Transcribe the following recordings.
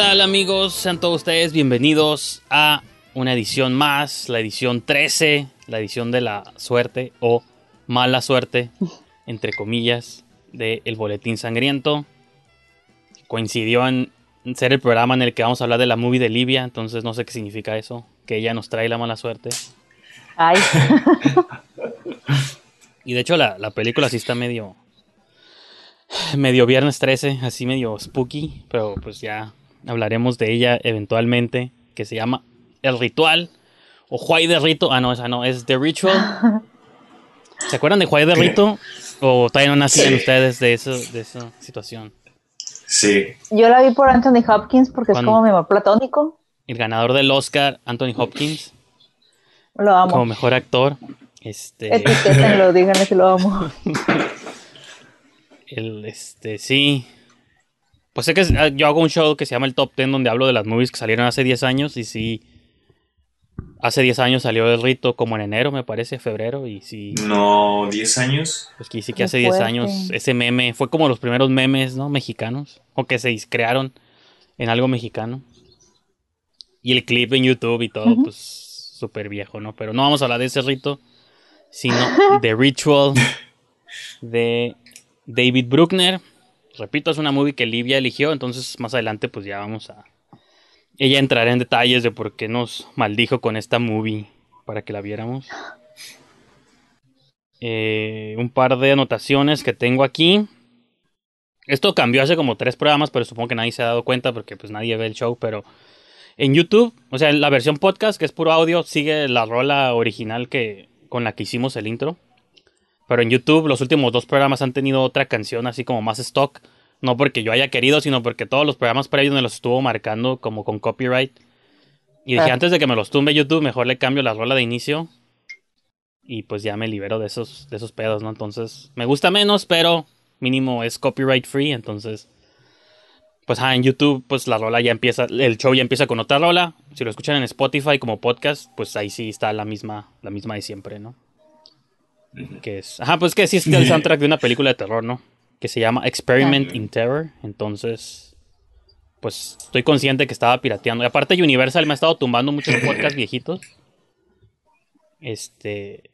Hola, ¿qué tal amigos? Sean todos ustedes bienvenidos a una edición más, la edición 13, la edición de la suerte o mala suerte, entre comillas, de El Boletín Sangriento. Coincidió en ser el programa en el que vamos a hablar de la movie de Libia, entonces no sé qué significa eso, que ella nos trae la mala suerte. Ay. Y de hecho la, la película sí está medio... Medio viernes 13, así medio spooky, pero pues ya hablaremos de ella eventualmente, que se llama El Ritual o Juay de Rito. Ah, no, esa no, es The Ritual. ¿Se acuerdan de Juay de Rito? ¿O todavía no nacían Sí. ustedes de, eso, de esa situación? Sí, Yo la vi por Anthony Hopkins porque es como mi amor platónico. El ganador del Oscar, Anthony Hopkins, Lo amo. como mejor actor. Este, Etiquétenlo, díganle que lo amo. el, este, sí. Pues sé que es- ah, yo hago un show que se llama el Top 10 donde hablo de las movies que salieron hace 10 años y sí. Hace 10 años salió el rito como en enero, me parece, febrero, y sí. no, 10 años. Pues que sí que Qué hace 10 fuerte. años ese meme fue como los primeros memes, ¿no? Mexicanos. O que se crearon en algo mexicano. Y el clip en YouTube y todo, pues súper viejo, ¿no? Pero no vamos a hablar de ese rito, sino de Ritual de David Bruckner. Repito, es una movie que Livia eligió, entonces más adelante pues ya vamos a... Ella entrará en detalles de por qué nos maldijo con esta movie para que la viéramos. Eh, un par de anotaciones que tengo aquí. Esto cambió hace como tres programas, pero supongo que nadie se ha dado cuenta porque pues nadie ve el show, pero en YouTube, o sea, en la versión podcast, que es puro audio, sigue la rola original que con la que hicimos el intro. Pero en YouTube los últimos dos programas han tenido otra canción así como más stock. No porque yo haya querido, sino porque todos los programas previos me los estuvo marcando como con copyright. Y dije, Ah. antes de que me los tumbe YouTube, mejor le cambio la rola de inicio. Y pues ya me libero de esos, de esos pedos, ¿no? Entonces, me gusta menos, pero mínimo es copyright free. Entonces, pues ah, en YouTube, pues la rola ya empieza, el show ya empieza con otra rola. Si lo escuchan en Spotify como podcast, pues ahí sí está la misma, la misma de siempre, ¿no? Que es, ajá, pues que sí es el soundtrack de una película de terror, ¿no? Que se llama Experiment in Terror. Entonces, pues estoy consciente que estaba pirateando. Y aparte Universal me ha estado tumbando muchos podcasts viejitos. Este,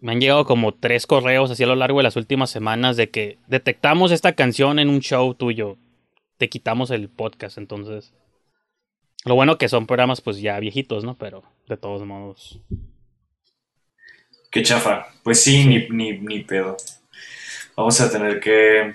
me han llegado como tres correos así a lo largo de las últimas semanas de que detectamos esta canción en un show tuyo. Te quitamos el podcast, entonces. Lo bueno que son programas pues ya viejitos, ¿no? Pero de todos modos. Qué chafa. Pues sí, ni, ni, ni pedo. Vamos a tener que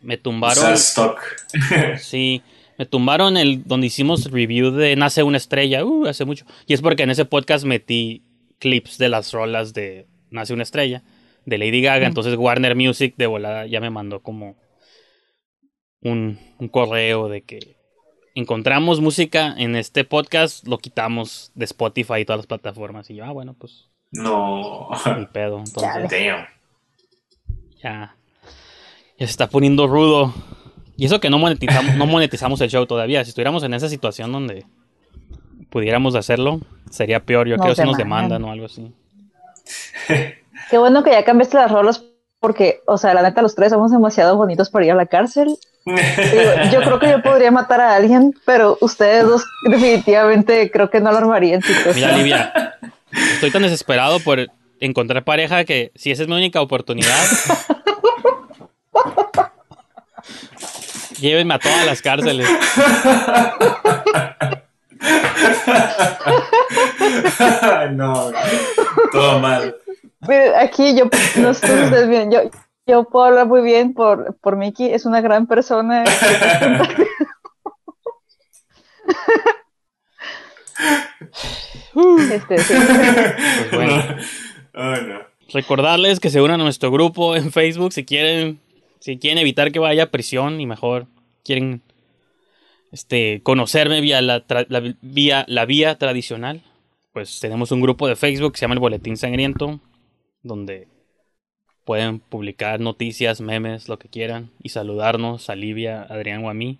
Me tumbaron. usar stock. Sí, me tumbaron el donde hicimos review de Nace una estrella, uh, hace mucho. Y es porque en ese podcast metí clips de las rolas de Nace una estrella, de Lady Gaga. Entonces Warner Music de volada ya me mandó como un, un correo de que encontramos música en este podcast, lo quitamos de Spotify y todas las plataformas. Y yo, ah, bueno, pues No. ni pedo. Entonces Damn. ya, ya se está poniendo rudo. Y eso que no monetizamos, no monetizamos el show todavía. Si estuviéramos en esa situación donde pudiéramos hacerlo, sería peor. Yo creo que nos demandan. demandan o algo así. Qué bueno que ya cambiaste las rolas porque, o sea, la neta, los tres somos demasiado bonitos para ir a la cárcel. Digo, yo creo que yo podría matar a alguien, pero ustedes dos definitivamente creo que no lo armarían, chicos. Mira, Livia, estoy tan desesperado por encontrar pareja que si esa es mi única oportunidad, llévenme a todas las cárceles. no, todo mal. Aquí yo, no ustedes bien, yo, yo puedo hablar muy bien por, por Miki, es una gran persona. Este, sí. Pues bueno. Oh, no. Recordarles que se unan a nuestro grupo en Facebook si quieren, si quieren evitar que vaya a prisión y mejor quieren este, conocerme vía la, vía la vía tradicional. Pues tenemos un grupo de Facebook que se llama el Boletín Sangriento, donde pueden publicar noticias, memes, lo que quieran, y saludarnos a Livia, a Adrián o a mí,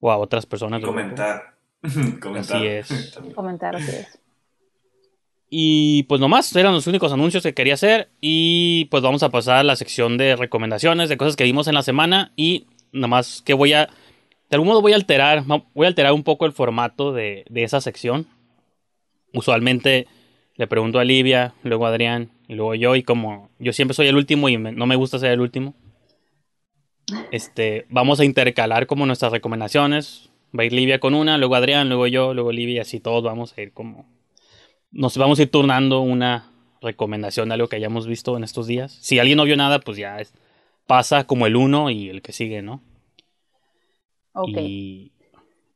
o a otras personas. Y grupo. comentar. Así es. También. Comentar así es. Y pues nomás, eran los únicos anuncios que quería hacer. Y pues vamos a pasar a la sección de recomendaciones de cosas que vimos en la semana. Y nomás que voy a de algún modo voy a alterar, voy a alterar un poco el formato de, de esa sección. Usualmente le pregunto a Livia, luego a Adrián y luego yo y como yo siempre soy el último y no me gusta ser el último. Este, vamos a intercalar como nuestras recomendaciones. Va a ir Livia con una, luego Adrián, luego yo, luego Livia, así todos vamos a ir como nos vamos a ir turnando una recomendación de algo que hayamos visto en estos días. Si alguien no vio nada, pues ya pasa como el uno y el que sigue, ¿no? Y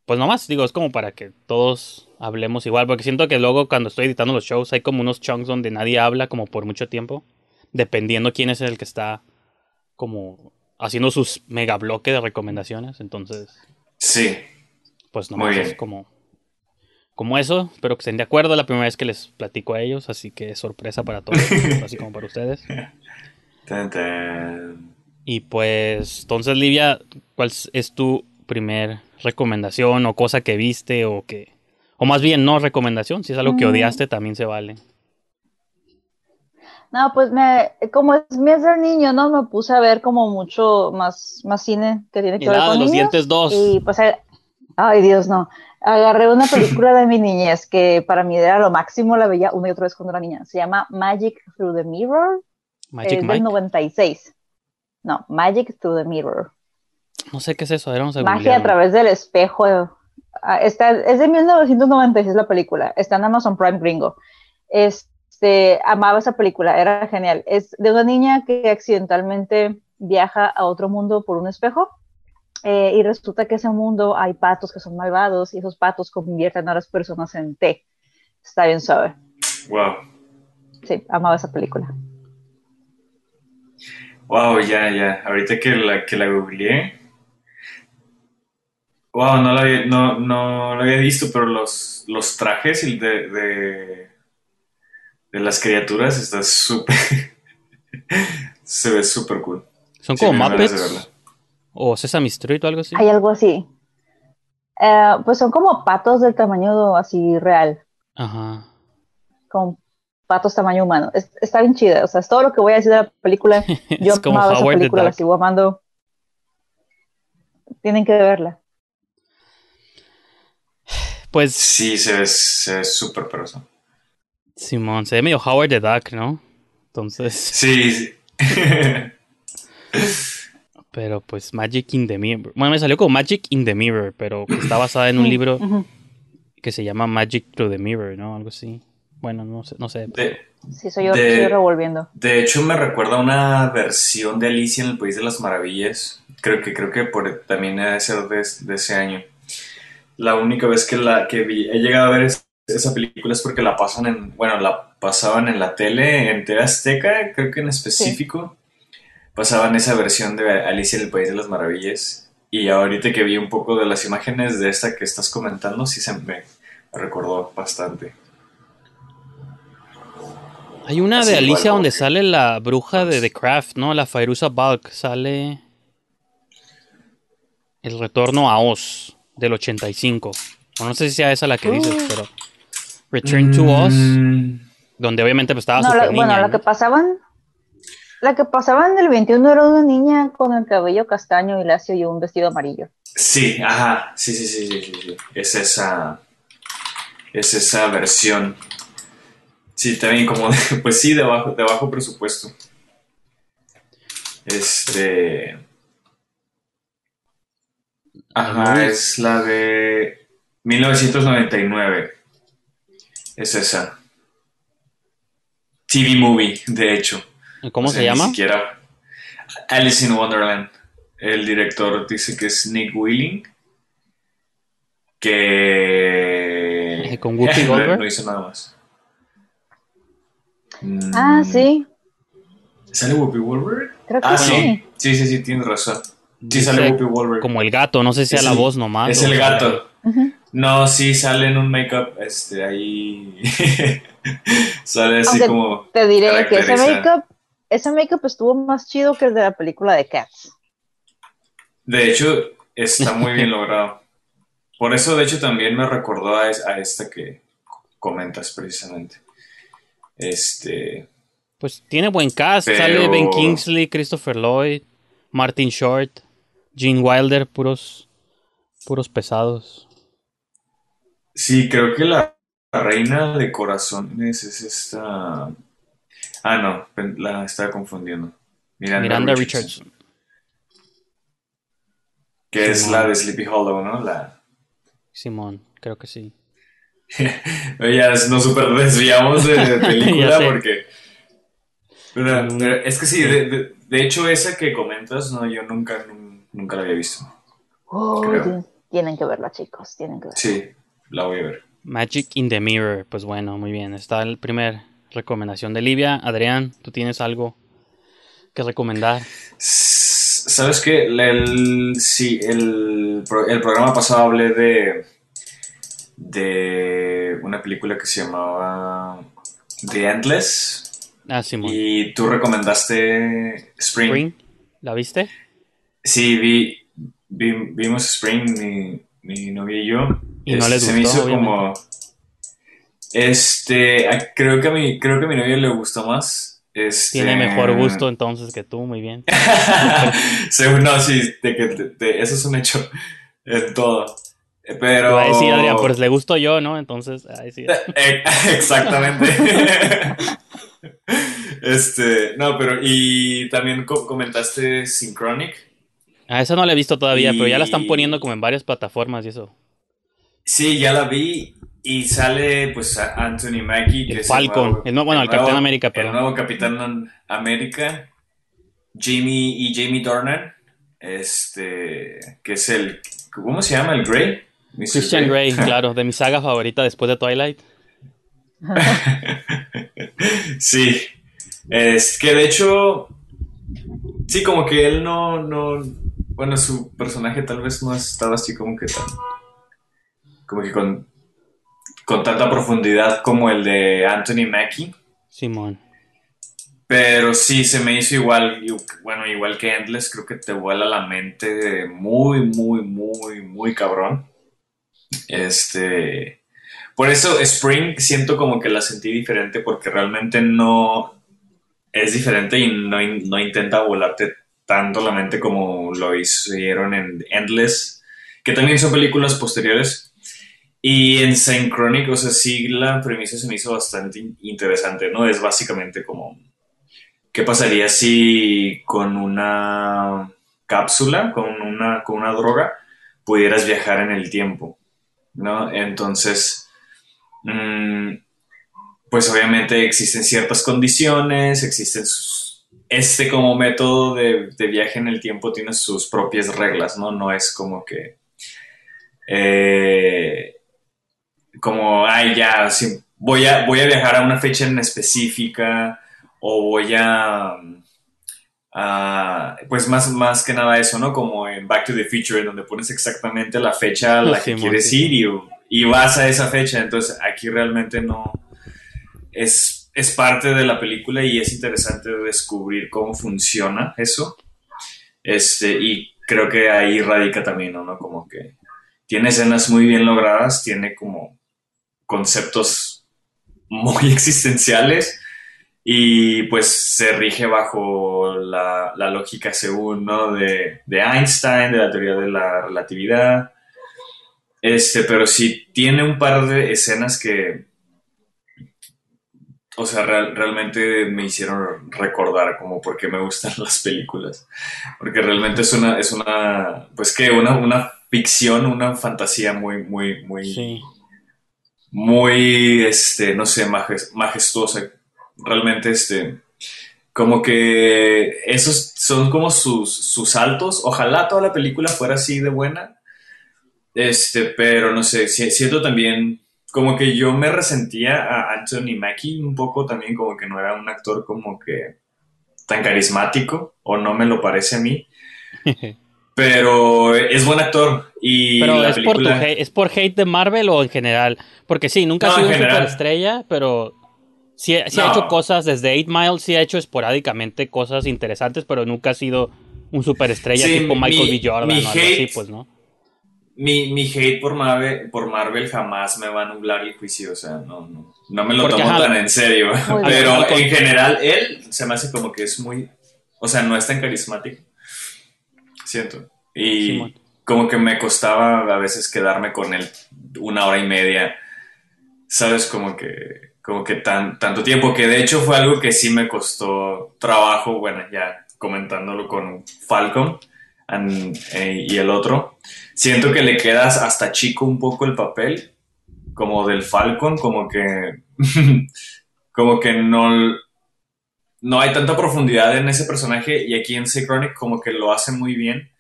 pues nomás, digo, es como para que todos hablemos igual, porque siento que luego cuando estoy editando los shows hay como unos chunks donde nadie habla como por mucho tiempo, dependiendo quién es el que está como haciendo sus mega bloques de recomendaciones, entonces... Sí. Pues nomás es como como eso. Espero que estén de acuerdo. La primera vez que les platico a ellos, así que sorpresa para todos, así como para ustedes. Y pues, entonces, Livia, ¿cuál es tu primer recomendación o cosa que viste o que... O más bien, no recomendación, si es algo que mm. odiaste, también se vale. No, pues me, como es mi ser niño, ¿no? Me puse a ver como mucho más, más cine que tiene que ver con los dientes dos. Y pues, ay Dios, no. Agarré una película de mi niñez que para mí era lo máximo, la veía una y otra vez cuando era niña. Se llama Magic Through the Mirror. Magic es del 96. No, Magic Through the Mirror. No sé qué es eso, vamos a Magia a través del espejo. Ah, está, es de 1996 la película. Está en Amazon Prime Gringo. Este, amaba esa película, era genial. Es de una niña que accidentalmente viaja a otro mundo por un espejo eh, y resulta que ese mundo hay patos que son malvados y esos patos convierten a las personas en té. Está bien suave. Wow. Sí, amaba esa película. Wow, ya, ya. Ahorita que la, que la googleé. Wow, no la había, no, no había visto, pero los, los trajes de, de, de las criaturas está súper. se ve súper cool. Son como Muppets. ¿O Sesame Street o algo así? Hay algo así. Eh, pues son como patos del tamaño así real. Ajá. Con patos tamaño humano. está bien chida. O sea, es todo lo que voy a decir de la película. Yo amaba esa película, la sigo amando. Tienen que verla. Pues. Sí, se ve súper peroso. Simón, se ve medio Howard the Duck, ¿no? Entonces. Sí. Pero pues Magic in the Mirror. Bueno, me salió como Magic in the Mirror, pero está basada en un libro que se llama Magic Through the Mirror, ¿no? Algo así. Bueno, no sé. No sé. sí, soy yo, estoy revolviendo. De hecho, me recuerda a una versión de Alicia en el País de las Maravillas. Creo que, creo que por, también debe ser de, de, ese año. La única vez que, la, que vi, he llegado a ver esa película es porque la pasan en. Bueno, la pasaban en la tele, en TV Azteca, creo que en específico pasaban esa versión de Alicia en el País de las Maravillas. Y ahorita que vi un poco de las imágenes de esta que estás comentando, sí se me recordó bastante. Hay una de Alicia donde sale la bruja de The Craft, ¿no? La Fairuza Balk. Sale El Retorno a Oz del 85. no sé si sea esa la que dices, uh. pero Return to Oz, mm. donde obviamente pues, estaba no, Bueno, la que pasaban la que pasaba en el 21 era una niña con el cabello castaño y lacio y un vestido amarillo. Sí, ajá, sí, sí, sí, sí, sí. Es esa, es esa versión. Sí, también como, pues sí, de bajo, de bajo presupuesto. Este... Ajá, es la de 1999. Es esa. TV movie, de hecho. ¿Cómo se llama? Ni siquiera. Alice in Wonderland. El director dice que es Nick Willing. Que. Con Whoopi Goldberg. No hizo nada más. Ah, sí. ¿Sale Whoopi Goldberg? Creo que ah, sí. Sí, sí, sí, tienes razón. Sí, sale Whoopi Goldberg. Como el gato, no sé si sea la voz nomás. Es el gato. No, sí, sale en un make-up este, ahí. sale así como. Te diré que ese make-up ese make-up estuvo más chido que el de la película de Cats. De hecho, está muy bien logrado. Por eso, de hecho, también me recordó a, esta que comentas precisamente. Este. Pues tiene buen cast. Sale Ben Kingsley, Christopher Lloyd, Martin Short, Gene Wilder, puros Puros pesados. Sí, creo que la, reina de corazones es esta. Ah, no, la estaba confundiendo. Miranda, Richardson. Que es la de Sleepy Hollow, ¿no? La... Simón, creo que sí. ya nos super desviamos de, película porque. es que sí, de, hecho, esa que comentas, no, yo nunca, nunca la había visto. Oh, tienen que verla, chicos, tienen que verla. Sí, la voy a ver. Magic in the Mirror, pues bueno, muy bien. Está el primer recomendación de Livia. Adrián, ¿tú tienes algo que recomendar? ¿Sabes qué? El, sí, el, el programa pasado hablé de de una película que se llamaba The Endless. Ah, sí, Y tú recomendaste Spring. Spring. ¿La viste? Sí, vi, vimos Spring, mi, mi novia y yo. Y no les gustó, Se me hizo como... Este, creo que a mi, creo que a mi novia le gustó más. Este... Tiene mejor gusto entonces que tú, muy bien. Según, no, sí, de que eso es un hecho en todo. Pero. Ahí sí, Adrián, pues le gusto yo, ¿no? Entonces, ahí sí. Eh, exactamente. este, no, pero. Y también comentaste Synchronic. Ah, esa no la he visto todavía, pero ya la están poniendo como en varias plataformas y eso. Sí, ya la vi. Y sale, pues, Anthony Mackie. Que Falcon. El bueno, el, Capitán América, pero. El nuevo Capitán América. Jamie y Jamie Dornan. Este. Que es el. ¿Cómo se llama? El Grey. Christian Grey, claro, de mi saga favorita después de Twilight. sí. Es que de hecho. Sí, como que él no, no. Bueno, su personaje tal vez no estaba así como que tan. Como que con. Con tanta profundidad como el de Anthony Mackie. Simón. Pero sí, se me hizo igual, bueno, igual que Endless, creo que te vuela la mente muy, muy, muy, muy cabrón. Este, por eso Spring siento como que la sentí diferente porque realmente no es diferente y no, no intenta volarte tanto la mente como lo hicieron en Endless, que también son películas posteriores. Y en Synchronic, o sea, sí la premisa se me hizo bastante interesante, ¿no? Es básicamente como, ¿qué pasaría si con una cápsula, con una, con una droga, pudieras viajar en el tiempo? ¿no? Entonces, mm, pues obviamente existen ciertas condiciones, existen Este como método de, viaje en el tiempo tiene sus propias reglas, ¿no? No es como que... Eh, como, ay, ya, voy, a, voy a viajar a una fecha en específica o voy a pues más, más que nada eso, ¿no? Como en Back to the Future, en donde pones exactamente la fecha a la que quieres ir y, vas a esa fecha. Entonces aquí realmente no es, es parte de la película y es interesante descubrir cómo funciona eso. Este, y creo que ahí radica también, ¿no? Como que tiene escenas muy bien logradas, tiene como conceptos muy existenciales y pues se rige bajo la, lógica según, ¿no? De, Einstein, de la teoría de la relatividad. Este, pero sí tiene un par de escenas que, o sea, realmente me hicieron recordar como por qué me gustan las películas. Porque realmente es una, es una, pues que una, una ficción, una fantasía muy, muy, muy, muy, este, no sé, majestuosa realmente este, como que esos son como sus, sus saltos. Ojalá toda la película fuera así de buena. Este, pero no sé, siento también como que yo me resentía a Anthony Mackie un poco también como que no era un actor como que tan carismático o no me lo parece a mí. pero es buen actor y pero es, por ¿es por hate de Marvel o en general? Porque sí, nunca ha sido una estrella, pero Sí, ha hecho cosas desde 8 Miles, sí ha hecho esporádicamente cosas interesantes, pero nunca ha sido un superestrella tipo Michael B. Jordan o algo así, pues, ¿no? Mi, mi, hate por Marvel, por Marvel jamás me va a nublar el juicio, o sea, no, no, no me lo tomo tan en serio. Pero en general, él se me hace como que es muy, o sea, no es tan carismático, siento. Y como que me costaba a veces quedarme con él una hora y media, ¿sabes? Como que, como que tan, tanto tiempo, que de hecho fue algo que sí me costó trabajo, bueno, ya comentándolo con Falcon eh, y el otro, siento que le quedas hasta chico un poco el papel, como del Falcon, como que, como que no, no hay tanta profundidad en ese personaje y aquí en Chronic como que lo hace muy bien.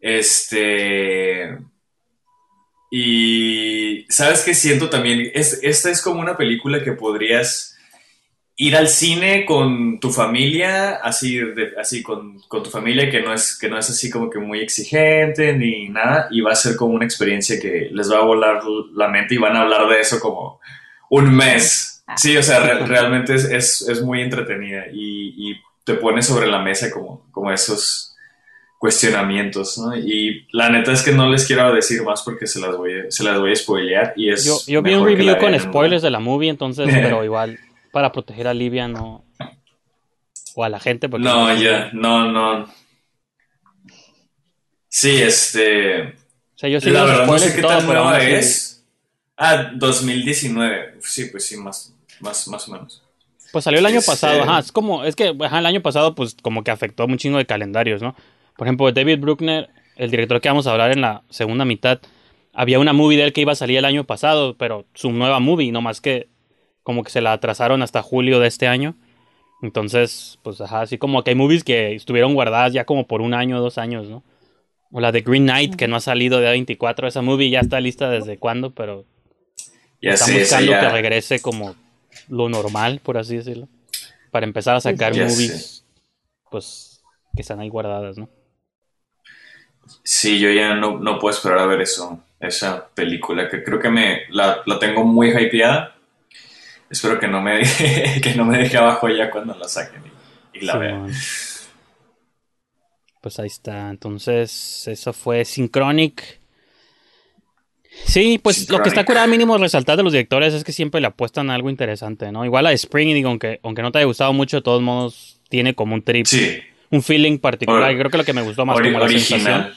Este... Y sabes que siento también, es, esta es como una película que podrías ir al cine con tu familia, así, así con, tu familia que no, es, que no es así como que muy exigente ni nada, y va a ser como una experiencia que les va a volar la mente y van a hablar de eso como un mes. Sí, o sea, realmente es, es, muy entretenida y, y, te pone sobre la mesa como, como esos cuestionamientos, ¿no? Y la neta es que no les quiero decir más porque se las voy a, se las voy a spoilear y es Yo, yo vi un review con spoilers de la movie, entonces, pero igual, para proteger a Livia no... O a la gente, porque... No, ya, no, no. Sí, este... O sea, yo sí la verdad no sé qué tan nueva es. Ah, 2019. Sí, pues sí, más, más, más o menos. Pues salió el año pasado, ajá, es como, es que ajá, el año pasado pues como que afectó un chingo de calendarios, ¿no? Por ejemplo, David Bruckner, el director que vamos a hablar en la segunda mitad, había una movie de él que iba a salir el año pasado, pero su nueva movie, no más que como que se la atrasaron hasta julio de este año. Entonces, pues ajá, así como que hay movies que estuvieron guardadas ya como por un año o dos años, ¿no? O la de Green Knight, que no ha salido de A24, esa movie ya está lista desde cuándo, pero ya están buscando que regrese como lo normal, por así decirlo. Para empezar a sacar movies, pues, que están ahí guardadas, ¿no? Sí, yo ya no, no, puedo esperar a ver eso, esa película, que creo que me la, la tengo muy hypeada. Espero que no me, que no me deje abajo ya cuando la saquen y, la vean. Pues ahí está. Entonces, eso fue Synchronic. Sí, pues lo que está curado mínimo resaltar de los directores es que siempre le apuestan a algo interesante, ¿no? Igual a Spring, digo, aunque, aunque no te haya gustado mucho, de todos modos tiene como un trip. Sí un feeling particular. creo que lo que me gustó más como la sensación.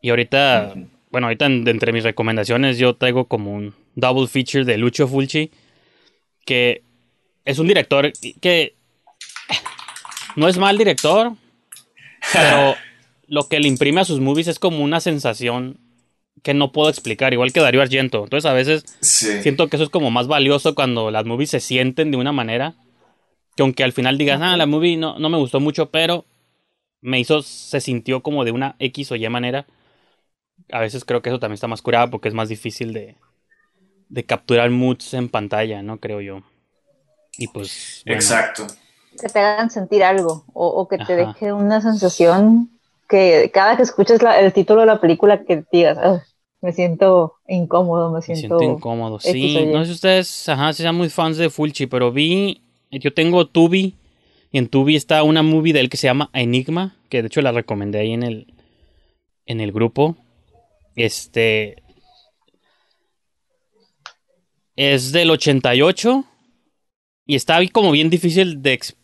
Y ahorita, bueno, ahorita entre mis recomendaciones yo traigo como un double feature de Lucho Fulci, que es un director que no es mal director, pero lo que le imprime a sus movies es como una sensación que no puedo explicar, igual que Darío Argento. Entonces a veces siento que eso es como más valioso cuando las movies se sienten de una manera que aunque al final digas, ah, la movie no, no me gustó mucho, pero me hizo, se sintió como de una X o Y manera. A veces creo que eso también está más curado porque es más difícil de, de capturar moods en pantalla, ¿no? Creo yo. Y pues. Exacto. Que te hagan sentir algo o, que te deje una sensación que cada que escuches el título de la película que digas, ah, me siento incómodo, me siento, me siento incómodo. Sí, no sé si ustedes ajá, sean muy fans de Fulci, pero vi yo tengo Tubi. Y en Tubi está una movie de él que se llama Enigma. Que de hecho la recomendé ahí en el. En el grupo. Este. Es del 88. Y está ahí como bien difícil de explicar.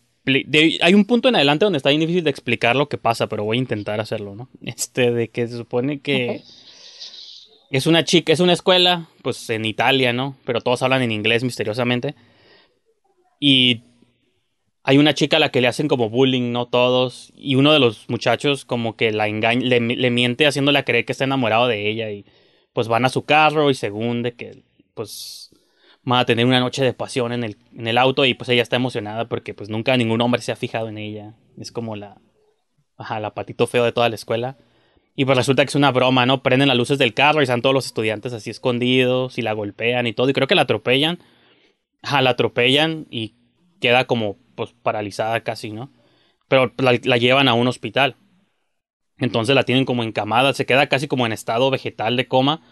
Hay un punto en adelante donde está bien difícil de explicar lo que pasa, pero voy a intentar hacerlo, ¿no? Este, de que se supone que. Es una chica, es una escuela, pues en Italia, ¿no? Pero todos hablan en inglés misteriosamente. Y hay una chica a la que le hacen como bullying, no todos. Y uno de los muchachos como que la engaña, le, miente haciéndola creer que está enamorado de ella. Y pues van a su carro y según de que pues van a tener una noche de pasión en el, en el auto. Y pues ella está emocionada porque pues nunca ningún hombre se ha fijado en ella. Es como la, ajá, la patito feo de toda la escuela. Y pues resulta que es una broma, ¿no? Prenden las luces del carro y están todos los estudiantes así escondidos y la golpean y todo. Y creo que la atropellan la atropellan y queda como pues paralizada casi, ¿no? Pero la, llevan a un hospital. Entonces la tienen como encamada, se queda casi como en estado vegetal de coma.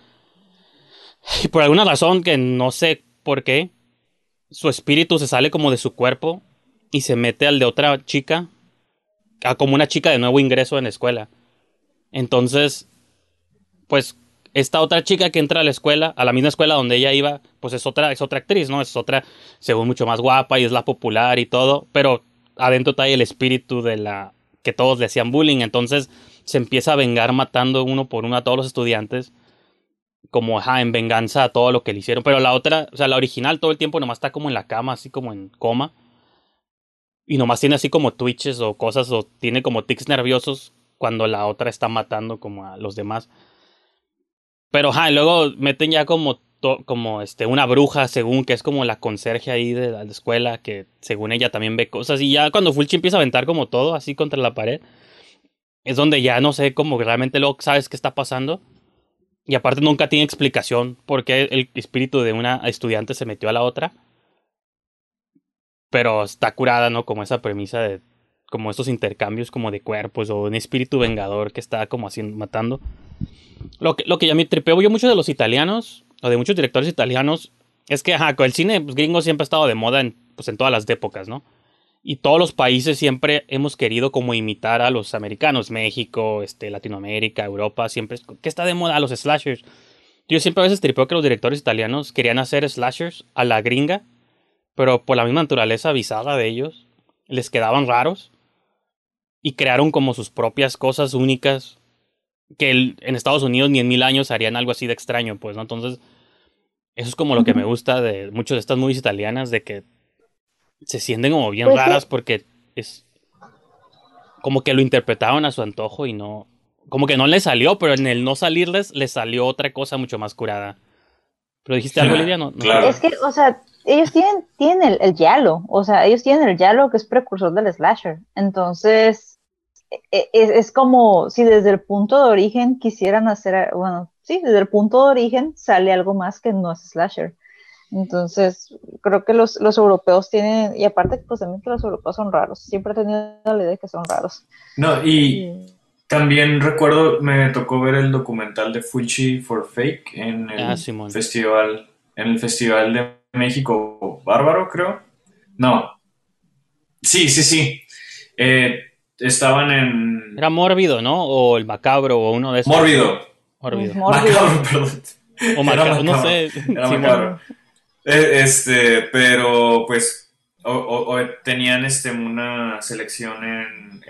Y por alguna razón que no sé por qué, su espíritu se sale como de su cuerpo y se mete al de otra chica, a como una chica de nuevo ingreso en la escuela. Entonces, pues esta otra chica que entra a la escuela, a la misma escuela donde ella iba, pues es otra, es otra actriz, ¿no? Es otra, según mucho más guapa y es la popular y todo, pero adentro está el espíritu de la que todos le hacían bullying, entonces se empieza a vengar matando uno por uno a todos los estudiantes. Como ajá, en venganza a todo lo que le hicieron. Pero la otra, o sea, la original todo el tiempo nomás está como en la cama, así como en coma. Y nomás tiene así como twitches o cosas, o tiene como tics nerviosos cuando la otra está matando como a los demás. Pero ajá, luego meten ya como como este una bruja según que es como la conserje ahí de la escuela que según ella también ve cosas y ya cuando Fulci empieza a aventar como todo así contra la pared es donde ya no sé cómo realmente luego sabes qué está pasando. Y aparte nunca tiene explicación por qué el espíritu de una estudiante se metió a la otra. Pero está curada no como esa premisa de como estos intercambios como de cuerpos o un espíritu vengador que está como haciendo matando lo que, lo que ya me tripeo yo mucho de los italianos o de muchos directores italianos, es que, el cine pues, gringo siempre ha estado de moda en, pues, en todas las épocas, ¿no? Y todos los países siempre hemos querido como imitar a los americanos, México, este, Latinoamérica, Europa, siempre, ¿qué está de moda? A los slashers. Yo siempre a veces tripeo que los directores italianos querían hacer slashers a la gringa, pero por la misma naturaleza avisada de ellos, les quedaban raros y crearon como sus propias cosas únicas que en Estados Unidos ni en mil años harían algo así de extraño, pues, ¿no? Entonces, eso es como lo que me gusta de muchas de estas movies italianas, de que se sienten como bien pues raras porque es como que lo interpretaron a su antojo y no, como que no les salió, pero en el no salirles les salió otra cosa mucho más curada. Pero dijiste algo, Lidia, no, claro. Es que, o sea, ellos tienen, tienen el, el yalo, o sea, ellos tienen el yalo que es precursor del slasher. Entonces, es, es, como si desde el punto de origen quisieran hacer, bueno, sí, desde el punto de origen sale algo más que no es slasher. Entonces, creo que los, los europeos tienen, y aparte, pues también que los europeos son raros, siempre he tenido la idea de que son raros. No, y también recuerdo, me tocó ver el documental de Fuji for Fake en el ah, festival, en el Festival de México Bárbaro, creo. No. Sí, sí, sí. Eh, estaban en... Era Mórbido, ¿no? O el Macabro o uno de esos. Mórbido. Mórbido. Macabro, perdón. O Macabro, no sé. Era macabro. Eh, este, pero pues o, tenían este una selección en,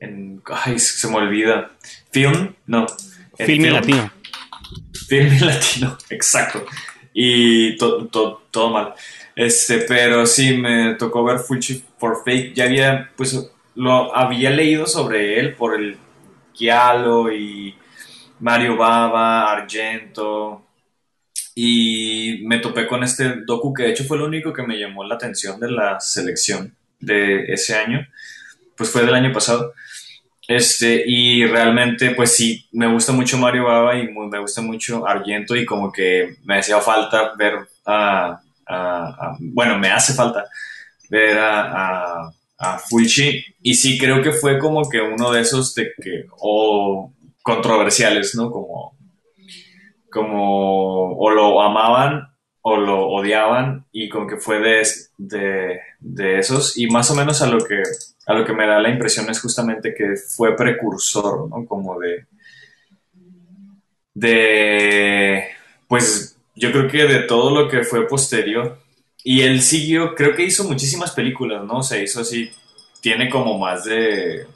en, ay, se me olvida. Film, no. Film, latino. Film latino, exacto. Y todo mal. Este, pero sí, me tocó ver Fulci for Fake. Ya había, pues, lo había leído sobre él por el Giallo y Mario Baba, Argento. Y me topé con este docu que de hecho fue lo único que me llamó la atención de la selección de ese año. Pues fue del año pasado. Este, y realmente, pues sí, me gusta mucho Mario Baba y me gusta mucho Argento y como que me hacía falta ver a bueno, me hace falta ver a, a, y sí creo que fue como que uno de esos de que, o controversiales, ¿no? Como, como, o lo amaban o lo odiaban y como que fue de, de, de, esos y más o menos a lo que a lo que me da la impresión es justamente que fue precursor, ¿no? Como de de pues yo creo que de todo lo que fue posterior. Y él siguió, creo que hizo muchísimas películas, ¿no? Se hizo así, tiene como más de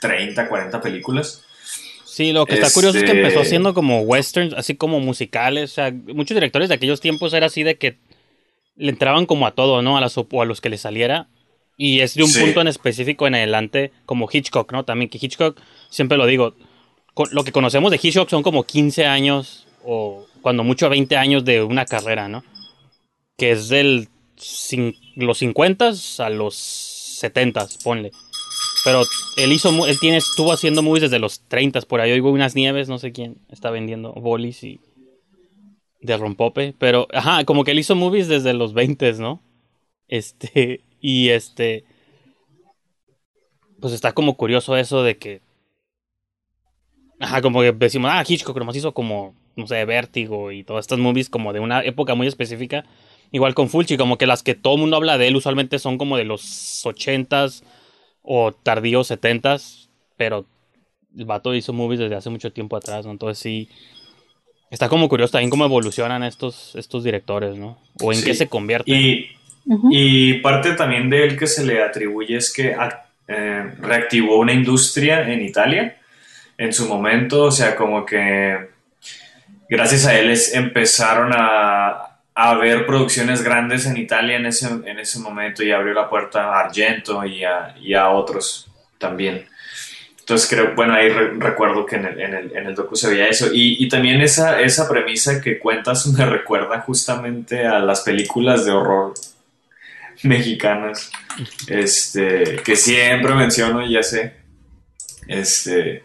30, 40 películas. Sí, lo que está curioso es que empezó este haciendo como westerns, así como musicales. O sea, muchos directores de aquellos tiempos era así de que le entraban como a todo, ¿no? A, las, o a los que le saliera. Y es de un punto en específico en adelante, como Hitchcock, ¿no? También que Hitchcock, siempre lo digo, lo que conocemos de Hitchcock son como 15 años o cuando mucho 20 años de una carrera, ¿no? Que es del los 50 a los 70, ponle. Pero él hizo, él tiene, estuvo haciendo movies desde los 30 por ahí. Oigo unas nieves, no sé quién está vendiendo bolis y de rompope. Pero, ajá, como que él hizo movies desde los 20, ¿no? Este, y este, pues está como curioso eso de que, ajá, como que decimos, ah, Hitchcock nomás hizo como no sé, Vértigo y todas estas movies como de una época muy específica. Igual con Fulci, como que las que todo el mundo habla de él usualmente son como de los 80s o tardíos 70s, pero el vato hizo movies desde hace mucho tiempo atrás, ¿no? Entonces sí, está como curioso también cómo evolucionan estos, estos directores, ¿no? O en qué se convierten. Y, y parte también de él que se le atribuye es que eh, reactivó una industria en Italia en su momento, o sea, como que gracias a él empezaron a, a ver producciones grandes en Italia en ese, en ese momento y abrió la puerta a Argento y a, y a otros también. Entonces creo, bueno, ahí recuerdo que en el, en, el, en el, docu se veía eso. Y, y, también esa, esa premisa que cuentas me recuerda justamente a las películas de horror mexicanas, este, que siempre menciono, ya sé. Este,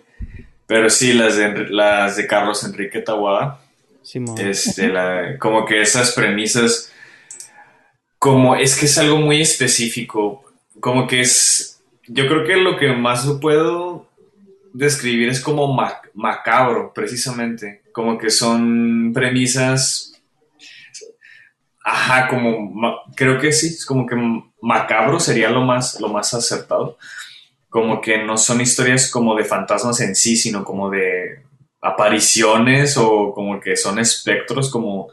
pero sí, las de, las de Carlos Enrique Tawada. Este, como que esas premisas, como es que es algo muy específico, como que es, yo creo que lo que más puedo describir es como macabro, precisamente, como que son premisas, ajá, como, creo que sí, es como que macabro sería lo más, lo más acertado como que no son historias como de fantasmas en sí, sino como de apariciones o como que son espectros, como,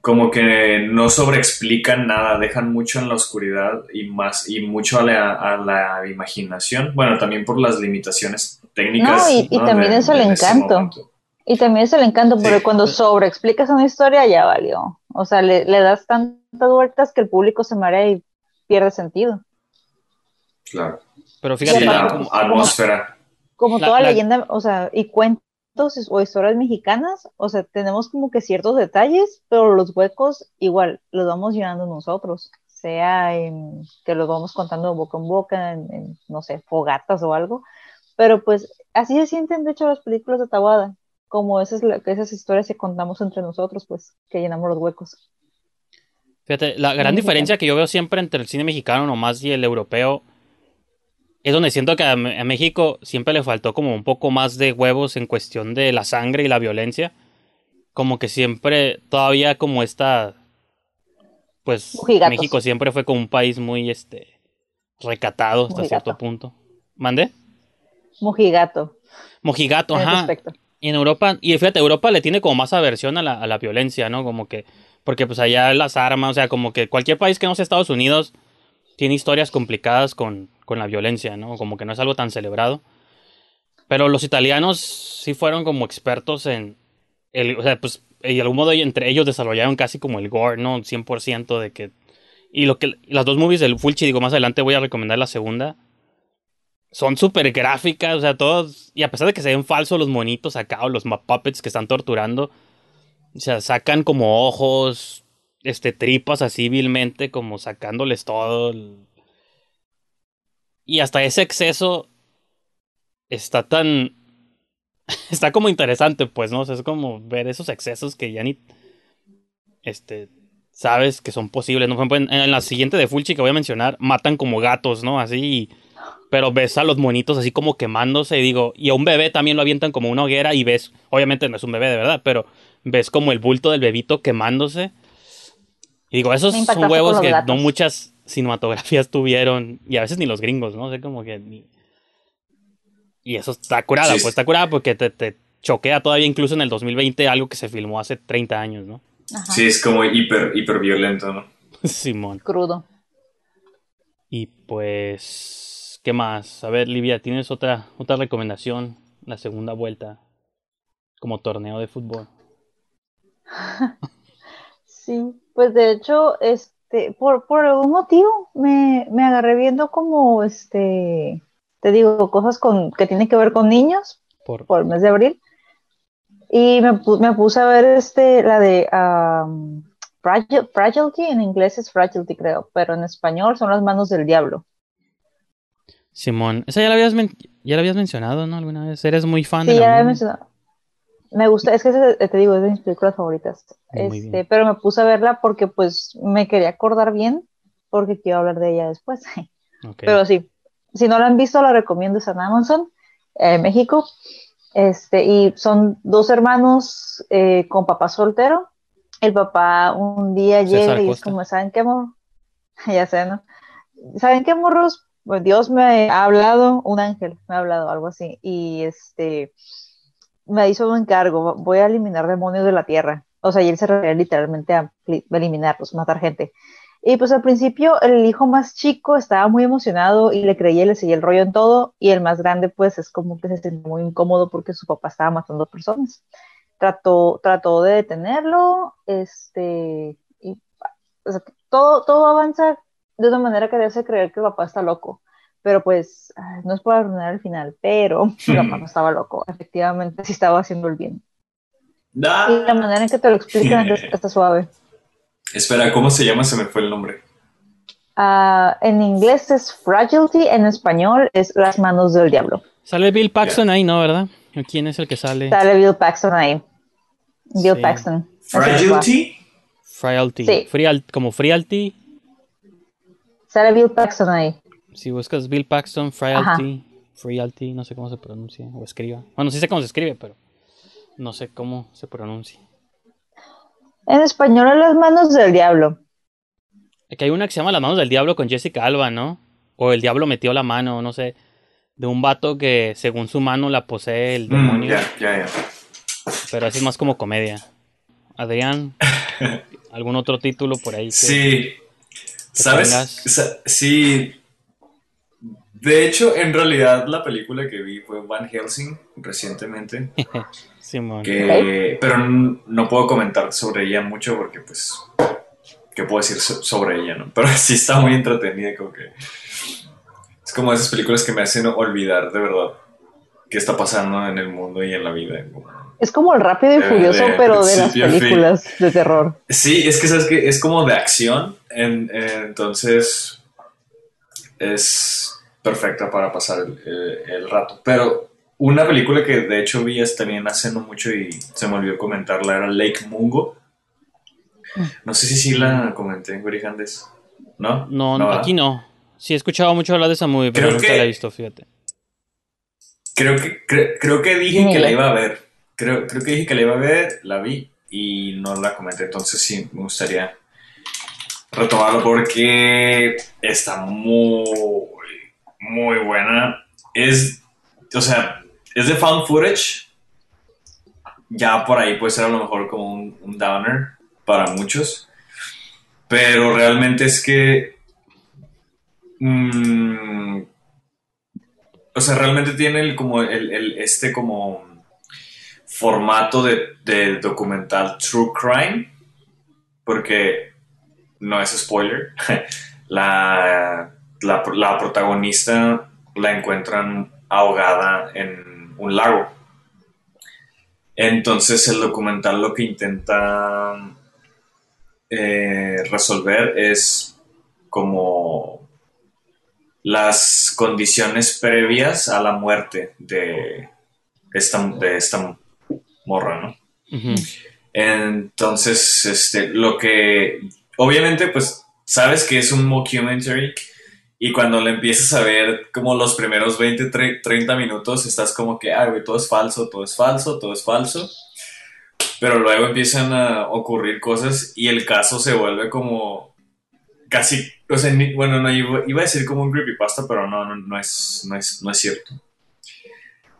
como que no sobreexplican nada, dejan mucho en la oscuridad y más y mucho a la, imaginación. Bueno, también por las limitaciones técnicas. No, y, también es el encanto. Y también es el encanto, porque cuando sobreexplicas una historia ya valió. O sea, le, le das tantas vueltas que el público se marea y pierde sentido. Claro. Pero fíjate, la atmósfera. Como, toda leyenda, o sea, y cuentos o historias mexicanas, o sea, tenemos como que ciertos detalles, pero los huecos igual los vamos llenando nosotros, sea en, que los vamos contando boca en boca, en, no sé, fogatas o algo, pero pues así se sienten de hecho las películas de Tawada, como esas, esas historias que contamos entre nosotros, pues, que llenamos los huecos. Fíjate, la gran diferencia que yo veo siempre entre el cine mexicano nomás y el europeo es donde siento que a, México siempre le faltó como un poco más de huevos en cuestión de la sangre y la violencia. Como que siempre, todavía como esta, pues México siempre fue como un país muy, este, recatado hasta cierto punto. ¿Mande? Mojigato. Mojigato, ajá. Y en Europa, y fíjate, Europa le tiene como más aversión a la, a la violencia, ¿no? Como que, porque pues allá las armas, o sea, como que cualquier país que no sea Estados Unidos tiene historias complicadas con, con la violencia, ¿no? Como que no es algo tan celebrado. Pero los italianos sí fueron como expertos en... El, o sea, pues de algún modo entre ellos desarrollaron casi como el gore, ¿no? 100% de que... Y lo que las dos movies del Fulci, digo, más adelante voy a recomendar la segunda. Son súper gráficas, o sea, todos... Y a pesar de que se ven falsos los monitos acá o los puppets que están torturando, o sea, sacan como ojos, este, tripas así vilmente, como sacándoles todo. Y hasta ese exceso está tan... está como interesante, pues, ¿no? es como ver esos excesos que ya ni... Este... Sabes que son posibles, ¿no? En, la siguiente de Fulci que voy a mencionar, matan como gatos, ¿no? Así... Pero ves a los monitos así como quemándose y digo, y a un bebé también lo avientan como una hoguera y ves, obviamente no es un bebé de verdad, pero ves como el bulto del bebito quemándose y digo, esos son huevos que no muchas cinematografías tuvieron, y a veces ni los gringos, ¿no? O sea, como que ni... Y eso está curada, pues está curada porque te, te, choquea todavía incluso en el 2020 algo que se filmó hace 30 años, ¿no? Sí, es como hiper, hiper violento, ¿no? Simón. Crudo. Y pues, ¿qué más? A ver, Livia, ¿tienes otra, otra recomendación? La segunda vuelta como torneo de fútbol. sí, pues de hecho, este, por, por algún motivo me, me agarré viendo como, este, te digo, cosas con, que tienen que ver con niños por, el mes de abril. Y me, me puse a ver este, la de um, Fragility, en inglés es Fragility creo, pero en español son las manos del diablo. Simón, esa ya la habías, ya la habías mencionado, ¿no? Alguna vez. ¿Eres muy fan de la ya la había mencionado. Me gusta, es que te digo, es de mis películas favoritas. Este, pero me puse a verla porque pues me quería acordar bien, porque quiero hablar de ella después. Pero sí, si no la han visto, la recomiendo, es en Amazon, eh, México. Este, y son dos hermanos eh, con papá soltero. El papá un día llega y es como, ¿saben qué, morro? ya sé, ¿no? ¿Saben qué, morros? Pues Dios me ha hablado, un ángel me ha hablado, algo así. Y este, me hizo un encargo, voy a eliminar demonios de la tierra. O sea, y él se refiere literalmente a eliminarlos, matar gente. Y pues al principio el hijo más chico estaba muy emocionado y le creía y le seguía el rollo en todo, y el más grande pues es como que se siente muy incómodo porque su papá estaba matando personas. Trató, trató de detenerlo, este, y todo, todo avanza de una manera que hace creer que el papá está loco. Pero pues, no es por arruinar el final, pero el papá no estaba loco, efectivamente sí estaba haciendo el bien. Y la manera en que te lo explican está suave. Espera, ¿cómo se llama? Se me fue el nombre. Ah, en inglés es Fragility, en español es Las manos del diablo. Sale Bill Paxton ahí, ¿no? ¿Verdad? ¿Quién es el que sale? Sale Bill Paxton ahí. Bill Paxton. Fragility. Frailty. Sí. como Frialty. Sale Bill Paxton ahí. Si buscas Bill Paxton, Frailty, Frialty, no sé cómo se pronuncia o escriba. Bueno, sí sé cómo se escribe, pero no sé cómo se pronuncia. En español, a las manos del diablo. Que hay una que se llama Las manos del diablo con Jessica Alba, ¿no? O el diablo metió la mano, no sé. De un vato que según su mano la posee el mm, demonio. ya, ya, ya. Pero así es más como comedia. Adrián, ¿algún otro título por ahí? sí. ¿Sabes? Sí. De hecho, en realidad la película que vi fue Van Helsing recientemente. pero no puedo comentar sobre ella mucho porque pues qué puedo decir sobre ella, ¿no? Pero sí está muy entretenida, como que es como esas películas que me hacen olvidar de verdad qué está pasando en el mundo y en la vida. Es como el rápido y furioso, pero de las películas de terror. Sí, es que sabes que es como de acción, entonces es perfecta para pasar el rato. Pero una película que de hecho vi también hace no mucho y se me olvidó comentarla era Lake Mungo. Mm. No sé si sí la comenté en Gorijandes. ¿No? No, aquí no. Sí he escuchado mucho hablar de esa movie, pero nunca la he visto, fíjate. Creo que, creo que dije que la iba a ver. Creo, creo que dije que la iba a ver, la vi y no la comenté. Entonces sí, me gustaría retomarlo porque está muy, muy buena. Es, o sea, es de found footage. Ya por ahí puede ser a lo mejor como un, downer para muchos. Pero realmente es que. Mm, o sea, realmente tiene como el, este como formato de, documental true crime. Porque no es spoiler. la, la protagonista la encuentran ahogada en un lago. Entonces el documental lo que intenta eh, resolver es como las condiciones previas a la muerte de esta, de esta morra, ¿no? Entonces, este, lo que obviamente, pues, sabes que es un mockumentary y cuando le empiezas a ver como los primeros 20, 30 minutos, estás como que, ay, güey, todo es falso, todo es falso, todo es falso. Pero luego empiezan a ocurrir cosas y el caso se vuelve como casi, o sea, bueno, no, iba, a decir como un creepypasta, pero no, no, no, es, no, es, no es cierto.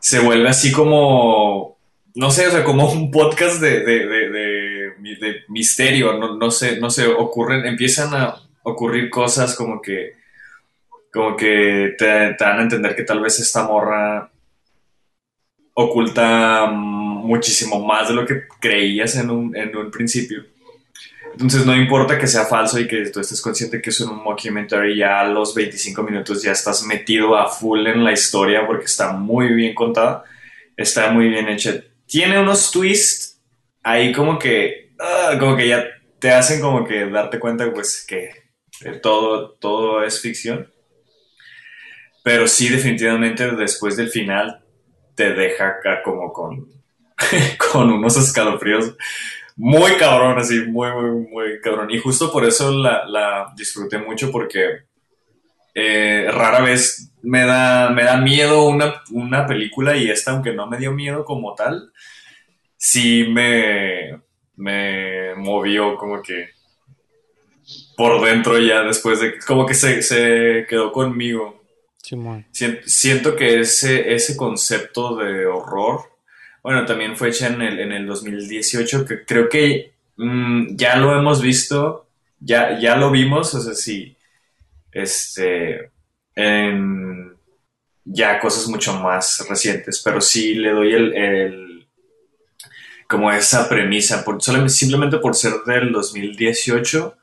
Se vuelve así como, no sé, o sea, como un podcast de, de, de, de misterio, no, no sé, no sé, ocurren, empiezan a ocurrir cosas como que como que te, dan a entender que tal vez esta morra oculta muchísimo más de lo que creías en un, en un principio. Entonces no importa que sea falso y que tú estés consciente que es un mockumentary, ya a los 25 minutos ya estás metido a full en la historia porque está muy bien contada, está muy bien hecha. Tiene unos twists ahí como que, ah, como que ya te hacen como que darte cuenta pues que todo, todo es ficción. Pero sí, definitivamente después del final te deja como con, con unos escalofríos muy cabrón, así, muy, muy, muy cabrón. Y justo por eso la, disfruté mucho porque eh, rara vez me da, me da miedo una, una, película y esta, aunque no me dio miedo como tal, sí me, me movió como que por dentro ya después de, como que se, se quedó conmigo siento que ese, ese concepto de horror, bueno, también fue hecha en el, en el 2018, que creo que mm, ya lo hemos visto ya, ya lo vimos, o sea, sí, este, en ya cosas mucho más recientes, pero sí le doy el, como esa premisa, por, simplemente por ser del 2018,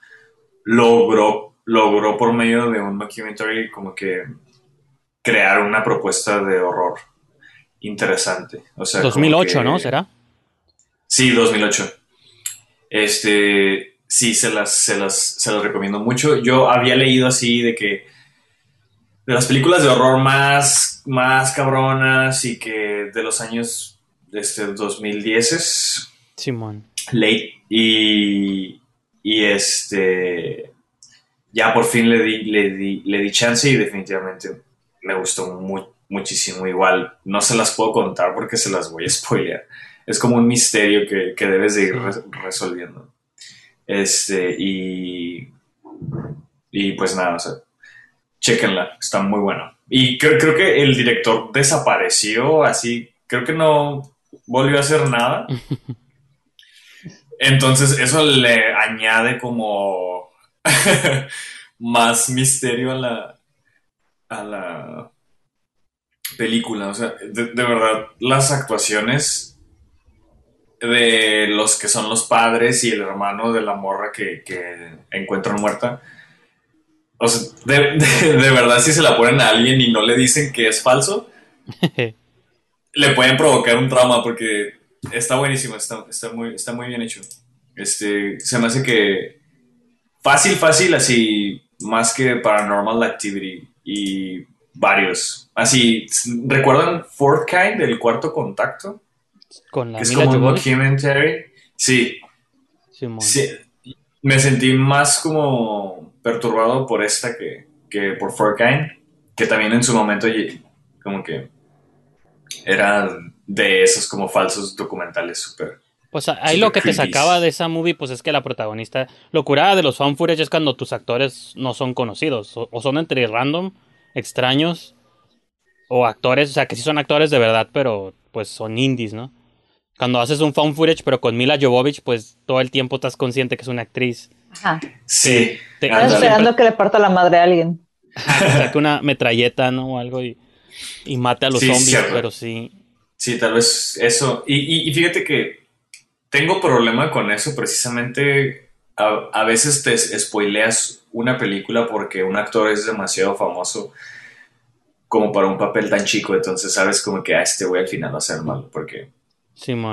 logró, logró por medio de un documentary como que crear una propuesta de horror interesante. O sea, 2008, ¿no? ¿Será? Sí, 2008. Este, sí, se las, se las, se las recomiendo mucho. Yo había leído así de que de las películas de horror más, más cabronas y que de los años este, 2010 es Simón. Late y, y este ya por fin le di, le di, le di chance y definitivamente me gustó muchísimo igual. No se las puedo contar porque se las voy a spoilear. Es como un misterio que, que debes de ir resolviendo. Este, y, y pues nada, o sea, Chequenla, está muy bueno. Y creo, creo que el director desapareció, así, creo que no volvió a hacer nada. Entonces eso le añade como más misterio a la, a la película. O sea, de, verdad, las actuaciones de los que son los padres y el hermano de la morra que, que encuentran muerta o sea, de, verdad, si se la ponen a alguien y no le dicen que es falso, le pueden provocar un trauma porque está buenísimo, está, muy, está muy bien hecho. Este, se me hace que fácil, fácil, así, más que Paranormal Activity y varios. Así, ¿recuerdan Fourth Kind, del cuarto contacto? Con la que es como un documentary. Sí. sí. Me sentí más como perturbado por esta que, que por Kind que también en su momento como que era de esos como falsos documentales súper... Pues ahí lo que te sacaba de esa movie, pues es que la protagonista, lo curada de los fan footage es cuando tus actores no son conocidos, o, son entre random, extraños, o actores, o sea, que sí son actores de verdad, pero pues son indies, ¿no? Cuando haces un fan footage, pero con Mila Jovovich, pues todo el tiempo estás consciente que es una actriz Ajá. Sí. Estás esperando que le parta la madre a alguien. que una metralleta, ¿no? O algo y, y mate a los zombies, pero sí. Sí, tal vez eso. Y, fíjate que tengo problema con eso precisamente. A, veces te spoileas una película porque un actor es demasiado famoso como para un papel tan chico, entonces sabes como que a ah, este voy al final a hacer mal porque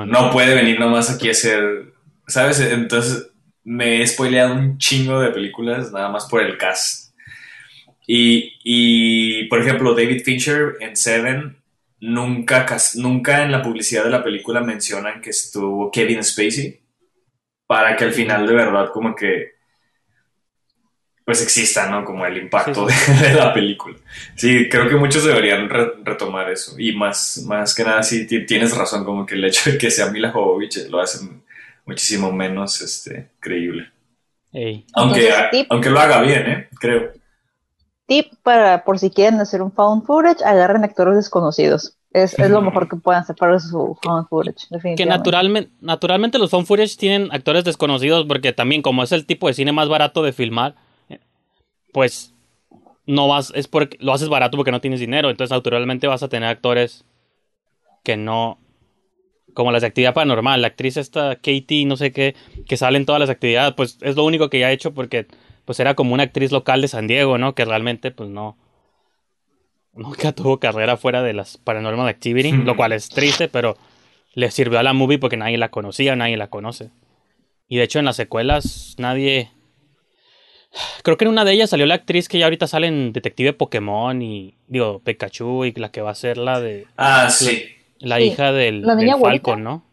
no puede venir nomás aquí a ser, ¿sabes? Entonces me he spoileado un chingo de películas nada más por el cast. Y, por ejemplo, David Fincher en Seven, nunca, nunca en la publicidad de la película mencionan que estuvo Kevin Spacey, para que al final de verdad como que pues exista, ¿no? Como el impacto De, la película. Sí, creo que muchos deberían retomar eso. Y más, más que nada, sí, tienes razón, como que el hecho de que sea Mila Jovovich lo hacen muchísimo menos este, creíble. Aunque, aunque lo haga bien, ¿eh? creo. Tip para por si quieren hacer un found footage, agarren actores desconocidos. Es, lo mejor que pueden hacer para su found footage, Que naturalmente, naturalmente los found footage tienen actores desconocidos porque también como es el tipo de cine más barato de filmar, pues no vas, es porque lo haces barato porque no tienes dinero, entonces naturalmente vas a tener actores que no, como las de actividad paranormal, la actriz esta Katie, no sé qué, que sale en todas las actividades, pues es lo único que ya ha hecho porque pues era como una actriz local de San Diego, ¿no? Que realmente pues no nunca tuvo carrera fuera de las Paranormal Activity, lo cual es triste, pero le sirvió a la movie porque nadie la conocía, nadie la conoce. Y de hecho en las secuelas nadie Creo que en una de ellas salió la actriz que ya ahorita sale en Detective Pokémon y digo Pikachu y la que va a ser la de Ah, sí. La hija del, Falcon, ¿no?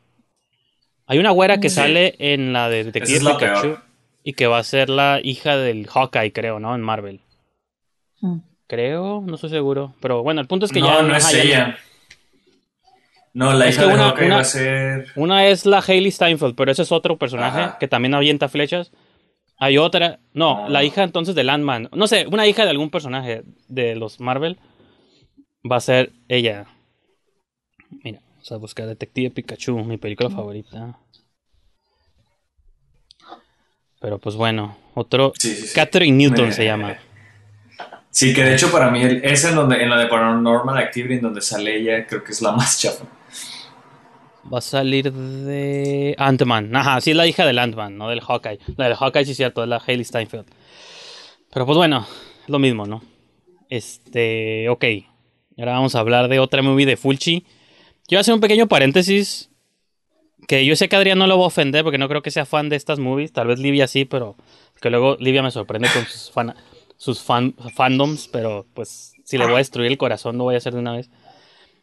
Hay una güera que sale en la de Detective Pikachu y que va a ser la hija del Hawkeye, creo, ¿no? En Marvel. Mm. Creo, no estoy seguro. Pero bueno, el punto es que ya. No, no es ella. No, la hija de Hawkeye va a ser. Una es la Hailey Steinfeld, pero ese es otro personaje que también avienta flechas. Hay otra. No, la hija entonces de Landman. No sé, una hija de algún personaje de los Marvel. Va a ser ella. Mira, vamos a buscar Detective Pikachu, mi película favorita. Pero pues bueno, otro. Catherine Newton se llama. Sí, que de hecho para mí es en donde en la de Paranormal Activity en donde sale ella, creo que es la más chafa. Va a salir de Ant-Man. Ajá, sí es la hija del Ant-Man, no del Hawkeye. La del Hawkeye sí es cierto, es la Hailey Steinfeld. Pero pues bueno, es lo mismo, ¿no? Este, ok. Ahora vamos a hablar de otra movie de Fulci. Quiero hacer un pequeño paréntesis. Que yo sé que Adrián no lo va a ofender porque no creo que sea fan de estas movies. Tal vez Livia sí, pero que luego Livia me sorprende con sus, sus fandoms. Pero pues si le voy a destruir el corazón, lo voy a hacer de una vez.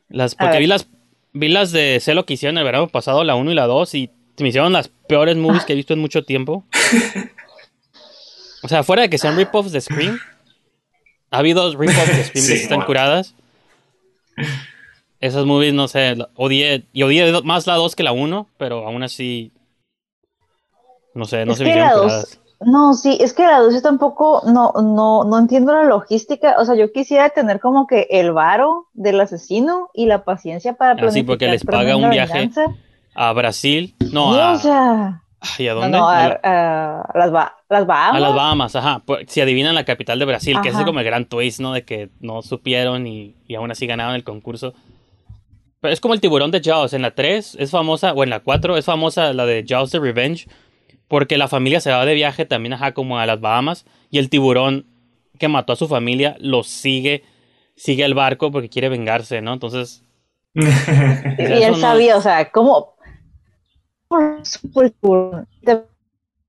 Las, porque vi las, vi las de Sé lo que hicieron el verano pasado, la 1 y la 2, y me hicieron las peores movies que he visto en mucho tiempo. O sea, fuera de que sean rip-offs de Scream, ha habido rip-offs de Scream que están curadas. Esas movies, no sé, odié, y odié más la 2 que la 1, pero aún así, no sé, no se me. No, sí, es que la 2 yo tampoco, no, no, no entiendo la logística, o sea, yo quisiera tener como que el varo del asesino y la paciencia para planificar. Así, porque les paga un viaje a Brasil, no, a... O sea, ¿Y a dónde? No, a, las, las, Bahamas. A las Bahamas, ajá. Pues, si adivinan la capital de Brasil, que es como el gran twist, ¿no? De que no supieron y, y aún así ganaron el concurso. Pero es como el tiburón de Jaws. En la 3 es famosa, o en la 4 es famosa la de Jaws the Revenge, porque la familia se va de viaje también, ajá, como a las Bahamas, y el tiburón que mató a su familia lo sigue, sigue el barco porque quiere vengarse, ¿no? Entonces... y él sabía, o sea, ¿cómo, por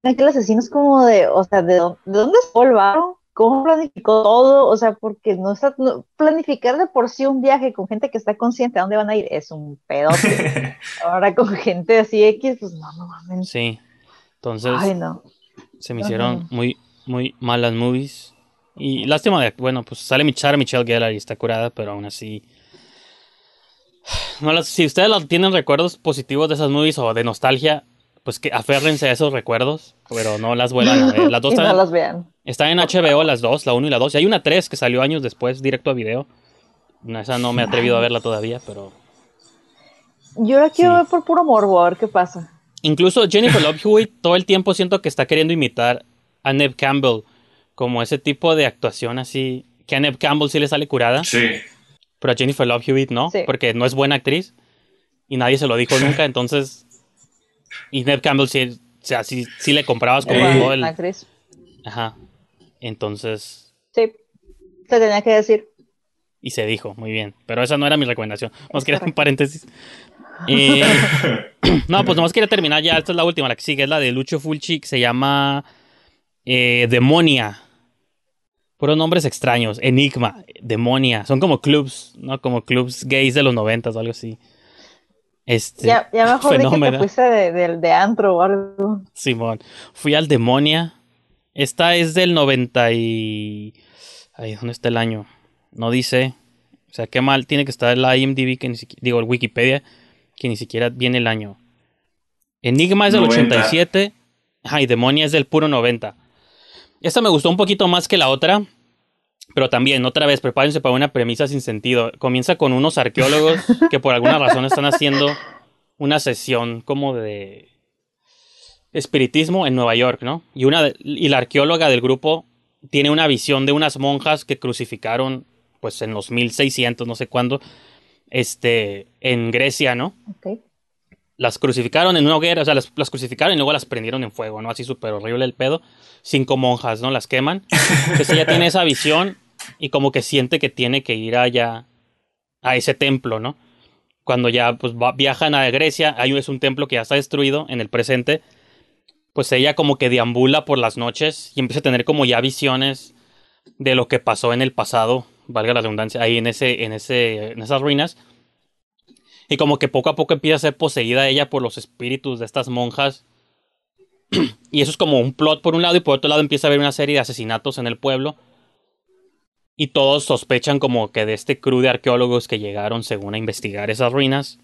el asesino es como de, o sea, ¿de dónde, de dónde el ¿Cómo planificó todo? O sea, porque no está planificar de por sí un viaje con gente que está consciente a dónde van a ir es un pedo. Ahora con gente así X, pues no, no mames. Sí. Entonces, se me hicieron muy, muy malas movies. Y lástima de, bueno, pues sale Michelle, Michelle Gellar y está curada, pero aún así no si ustedes tienen recuerdos positivos de esas movies o de nostalgia, pues que aférrense a esos recuerdos, pero no las vuelvan a ver. Las dos están, las vean. Están en HBO las dos, la 1 y la 2. Y hay una 3 que salió años después, directo a video. Esa no me he atrevido a verla todavía, pero... Yo la quiero ver por puro morbo, a ver qué pasa. Incluso Jennifer Love Hewitt todo el tiempo siento que está queriendo imitar a Neb Campbell, como ese tipo de actuación así, que a Neb Campbell sí le sale curada. Sí. Pero a Jennifer Love Hewitt no, porque no es buena actriz y nadie se lo dijo nunca, entonces. Y Ned Campbell sí, o sea, sí, le comprabas como todo el. Actriz. Ajá. Entonces. Sí, se tenía que decir. Y se dijo, muy bien. Pero esa no era mi recomendación. Vamos a un paréntesis. Eh, no, pues nomás quería terminar ya. Esta es la última, la que sigue es la de Lucho Fulci, que se llama eh, Demonia puros nombres extraños. Enigma, Demonia. Son como clubs, ¿no? Como clubs gays de los noventas o algo así. Este, ya, ya mejor dije que fuiste de, de, antro o algo. Simón. Fui al Demonia. Esta es del 90 y... Ay, ¿dónde está el año? No dice. O sea, qué mal tiene que estar la IMDb, que ni siquiera, digo, el Wikipedia, que ni siquiera viene el año. Enigma es del 87. Ay, Demonia es del puro 90. Esta me gustó un poquito más que la otra. Pero también, otra vez, prepárense para una premisa sin sentido. Comienza con unos arqueólogos que por alguna razón están haciendo una sesión como de espiritismo en Nueva York, ¿no? Y, una y la arqueóloga del grupo tiene una visión de unas monjas que crucificaron, pues en los 1600, no sé cuándo, este, en Grecia, ¿no? Las crucificaron en una hoguera, o sea, las, las crucificaron y luego las prendieron en fuego, ¿no? Así súper horrible el pedo cinco monjas, ¿no? Las queman. Entonces ella tiene esa visión y como que siente que tiene que ir allá, a ese templo, ¿no? Cuando ya pues viajan a Grecia, ahí es un templo que ya está destruido en el presente, pues ella como que deambula por las noches y empieza a tener como ya visiones de lo que pasó en el pasado, valga la redundancia, ahí en ese, en ese, en esas ruinas. Y como que poco a poco empieza a ser poseída ella por los espíritus de estas monjas y eso es como un plot por un lado y por otro lado empieza a haber una serie de asesinatos en el pueblo. Y todos sospechan como que de este crew de arqueólogos que llegaron según a investigar esas ruinas.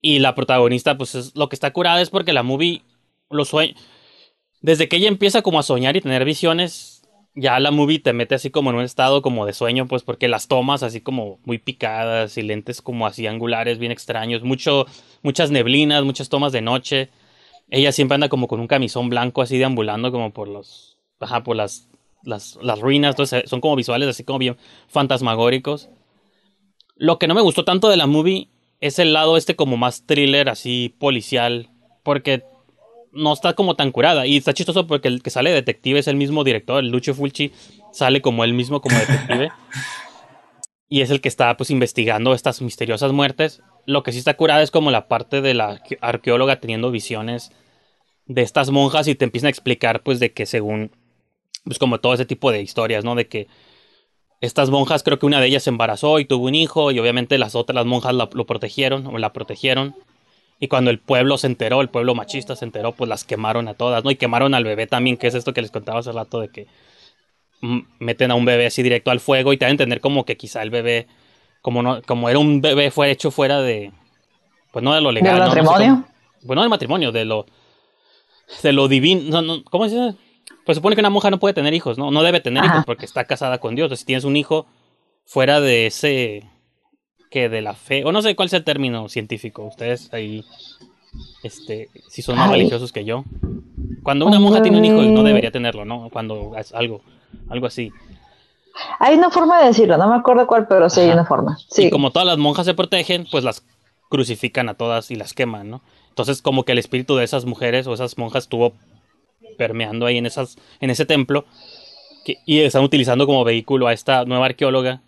Y la protagonista pues es lo que está curada es porque la movie lo sueña. Desde que ella empieza como a soñar y tener visiones, ya la movie te mete así como en un estado como de sueño, pues porque las tomas así como muy picadas y lentes como así angulares, bien extraños, mucho, muchas neblinas, muchas tomas de noche ella siempre anda como con un camisón blanco así deambulando como por los, ajá, por las, las, las ruinas, entonces son como visuales así como bien fantasmagóricos. Lo que no me gustó tanto de la movie es el lado este como más thriller, así policial, porque no está como tan curada. Y está chistoso porque el que sale detective es el mismo director, el Lucio Fulci, sale como él mismo como detective. y es el que está pues investigando estas misteriosas muertes. Lo que sí está curada es como la parte de la arqueóloga teniendo visiones de estas monjas y te empiezan a explicar pues de que según pues como todo ese tipo de historias, ¿no? De que estas monjas, creo que una de ellas se embarazó y tuvo un hijo y obviamente las otras las monjas lo protegieron o la protegieron. Y cuando el pueblo se enteró, el pueblo machista se enteró, pues las quemaron a todas, ¿no? Y quemaron al bebé también, que es esto que les contaba hace rato de que meten a un bebé así directo al fuego y te dan a entender como que quizá el bebé, como no, como era un bebé fue hecho fuera de, pues no de lo legal. ¿Del matrimonio? bueno, del matrimonio, de lo, de lo divino, no, ¿cómo se dice? Pues supone que una monja no puede tener hijos, ¿no? No debe tener hijos porque está casada con Dios. Entonces, si tienes un hijo fuera de ese que de la fe, o no sé cuál sea el término científico, ustedes ahí, este, si son más religiosos que yo. Cuando una monja tiene un hijo, no debería tenerlo, ¿no? Cuando es algo, algo así. Hay una forma de decirlo, no me acuerdo cuál, pero sí hay una forma. Sí. Y como todas las monjas se protegen, pues las crucifican a todas y las queman, ¿no? Entonces, como que el espíritu de esas mujeres o esas monjas estuvo permeando ahí en, esas, en ese templo que, y están utilizando como vehículo a esta nueva arqueóloga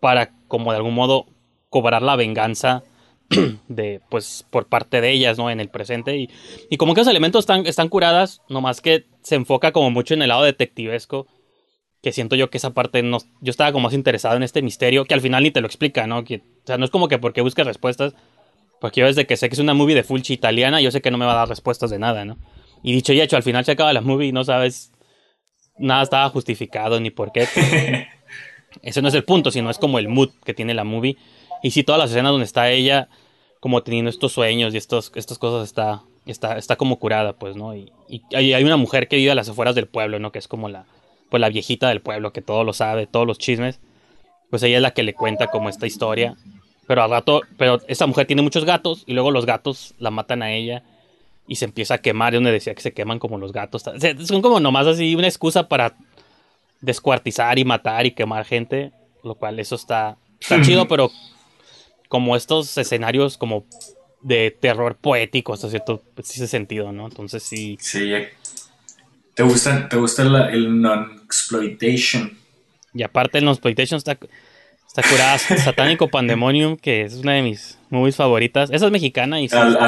para, como de algún modo, cobrar la venganza de, pues, por parte de ellas, ¿no? En el presente. Y, y como que los elementos están, están curadas, nomás que se enfoca como mucho en el lado detectivesco. Que siento yo que esa parte no. Yo estaba como más interesado en este misterio, que al final ni te lo explica, ¿no? Que, o sea, no es como que porque busques respuestas. Porque yo desde que sé que es una movie de Fulci italiana, yo sé que no me va a dar respuestas de nada, ¿no? Y dicho y hecho, al final se acaba la movie y no sabes. Nada estaba justificado ni por qué. Ese no es el punto, sino es como el mood que tiene la movie. Y si todas las escenas donde está ella como teniendo estos sueños y estos, estas cosas está, está, está como curada, pues, ¿no? Y, hay, una mujer que vive a las afueras del pueblo, ¿no? Que es como la, pues, la viejita del pueblo, que todo lo sabe, todos los chismes. Pues ella es la que le cuenta como esta historia. Pero al rato, pero esta mujer tiene muchos gatos y luego los gatos la matan a ella y se empieza a quemar, de donde decía que se queman como los gatos. son como nomás así una excusa para descuartizar y matar y quemar gente, lo cual eso está, está chido, pero como estos escenarios como de terror poético hasta cierto ese sentido, ¿no? Entonces sí. Sí. ¿Te gusta, te gusta el non-exploitation? Y aparte el non-exploitation está, está curada. Satánico Pandemonium, que es una de mis movies favoritas. Esa es mexicana y... Al,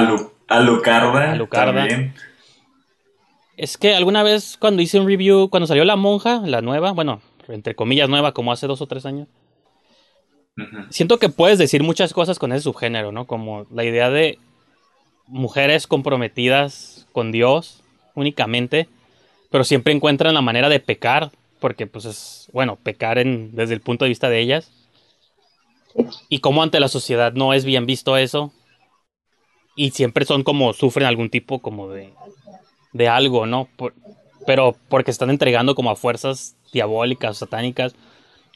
Alucarda. Alucarda. También. Es que alguna vez cuando hice un review, cuando salió La Monja, la nueva, bueno, entre comillas nueva, como hace dos o tres años, Siento que puedes decir muchas cosas con ese subgénero, ¿no? Como la idea de mujeres comprometidas con Dios únicamente, pero siempre encuentran la manera de pecar, porque pues es, bueno, pecar en, desde el punto de vista de ellas. Y como ante la sociedad no es bien visto eso. Y siempre son como, sufren algún tipo como de, de algo, ¿no? pero porque están entregando como a fuerzas diabólicas, satánicas,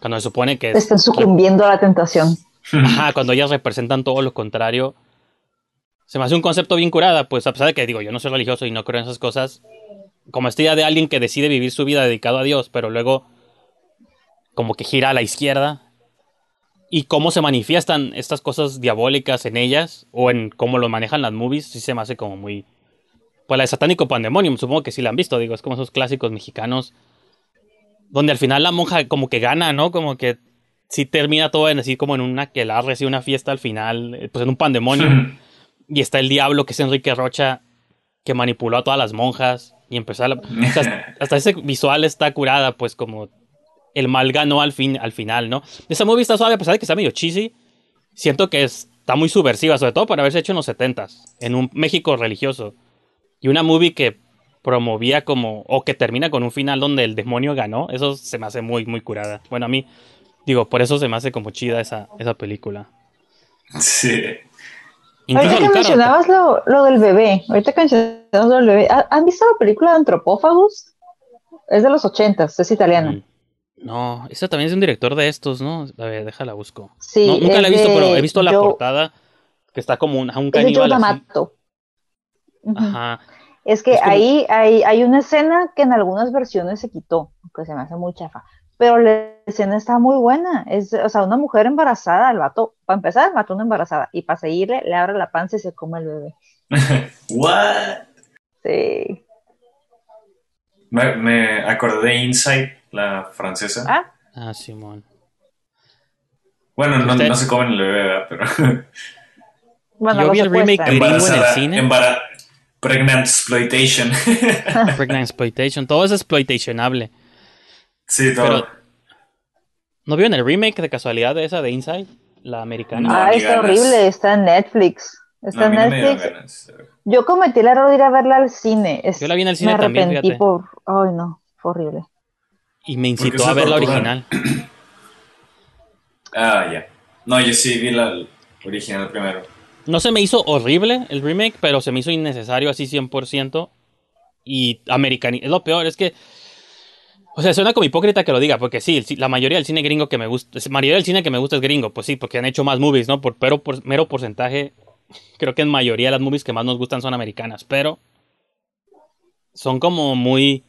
cuando se supone que... Están sucumbiendo a la tentación. Ajá, cuando ellas representan todo lo contrario. Se me hace un concepto bien curada, pues a pesar de que digo, yo no soy religioso y no creo en esas cosas. Como esta idea de alguien que decide vivir su vida dedicado a Dios, pero luego como que gira a la izquierda. Y cómo se manifiestan estas cosas diabólicas en ellas, o en cómo lo manejan las movies, sí se me hace como muy... Pues la de Satánico Pandemonium, supongo que sí la han visto, digo, es como esos clásicos mexicanos donde al final la monja como que gana, ¿no? Como que sí termina todo en así como en una que la recibe una fiesta al final, eh, pues en un pandemonio. y está el diablo que es Enrique Rocha, que manipuló a todas las monjas y empezó a... hasta ese visual está curada, pues como el mal ganó al, fin, al final, ¿no? Esa movie está suave a pesar de que está medio cheesy. Siento que está muy subversiva, sobre todo para haberse hecho en los 70 en un México religioso. Y una movie que promovía como, o que termina con un final donde el demonio ganó, eso se me hace muy, muy curada. Bueno, a mí, digo, por eso se me hace como chida esa, esa película. Sí. ahorita que mencionabas lo, del bebé, ahorita que mencionabas lo del bebé, ¿han visto la película de Antropófagos? Es de los ochentas, es italiana. Mm. No, esa también es un director de estos, ¿no? A ver, déjala busco. Sí. nunca la he visto, pero he visto la portada que está como un, un caníbal. Ajá. Es que ahí hay, hay una escena que en algunas versiones se quitó, que se me hace muy chafa. Pero la escena está muy buena. Es, o sea, una mujer embarazada, el vato, para empezar, mató a una embarazada. Y para seguirle, le abre la panza y se come el bebé. ¿What? Sí. Me, me acordé de Inside, la francesa. Ah, Ah, Simón. Bueno, no, no se comen el bebé, ¿verdad? pero. bueno, Yo vi el remake gringo en el cine. embara- pregnant exploitation. Pregnant Exploitation. Todo es exploitationable. sí, todo. Pero- ¿No vieron el remake de casualidad de esa de Inside? La americana. No, Ah, está ganas. horrible, está en Netflix. Está No, en no Netflix. Yo cometí el error de ir a verla al cine. Es- Yo la vi en el cine me también, fíjate. por. Ay, no, fue horrible. Y me incitó a ver la original. Ah, ya. No, yo sí vi la original primero. No se me hizo horrible el remake, pero se me hizo innecesario así 100%. Y americani Es lo peor, es que... O sea, suena como hipócrita que lo diga, porque sí, la mayoría del cine gringo que me gusta... La mayoría del cine que me gusta es gringo, pues sí, porque han hecho más movies, ¿no? Por, pero por mero porcentaje, creo que en mayoría de las movies que más nos gustan son americanas, pero... Son como muy...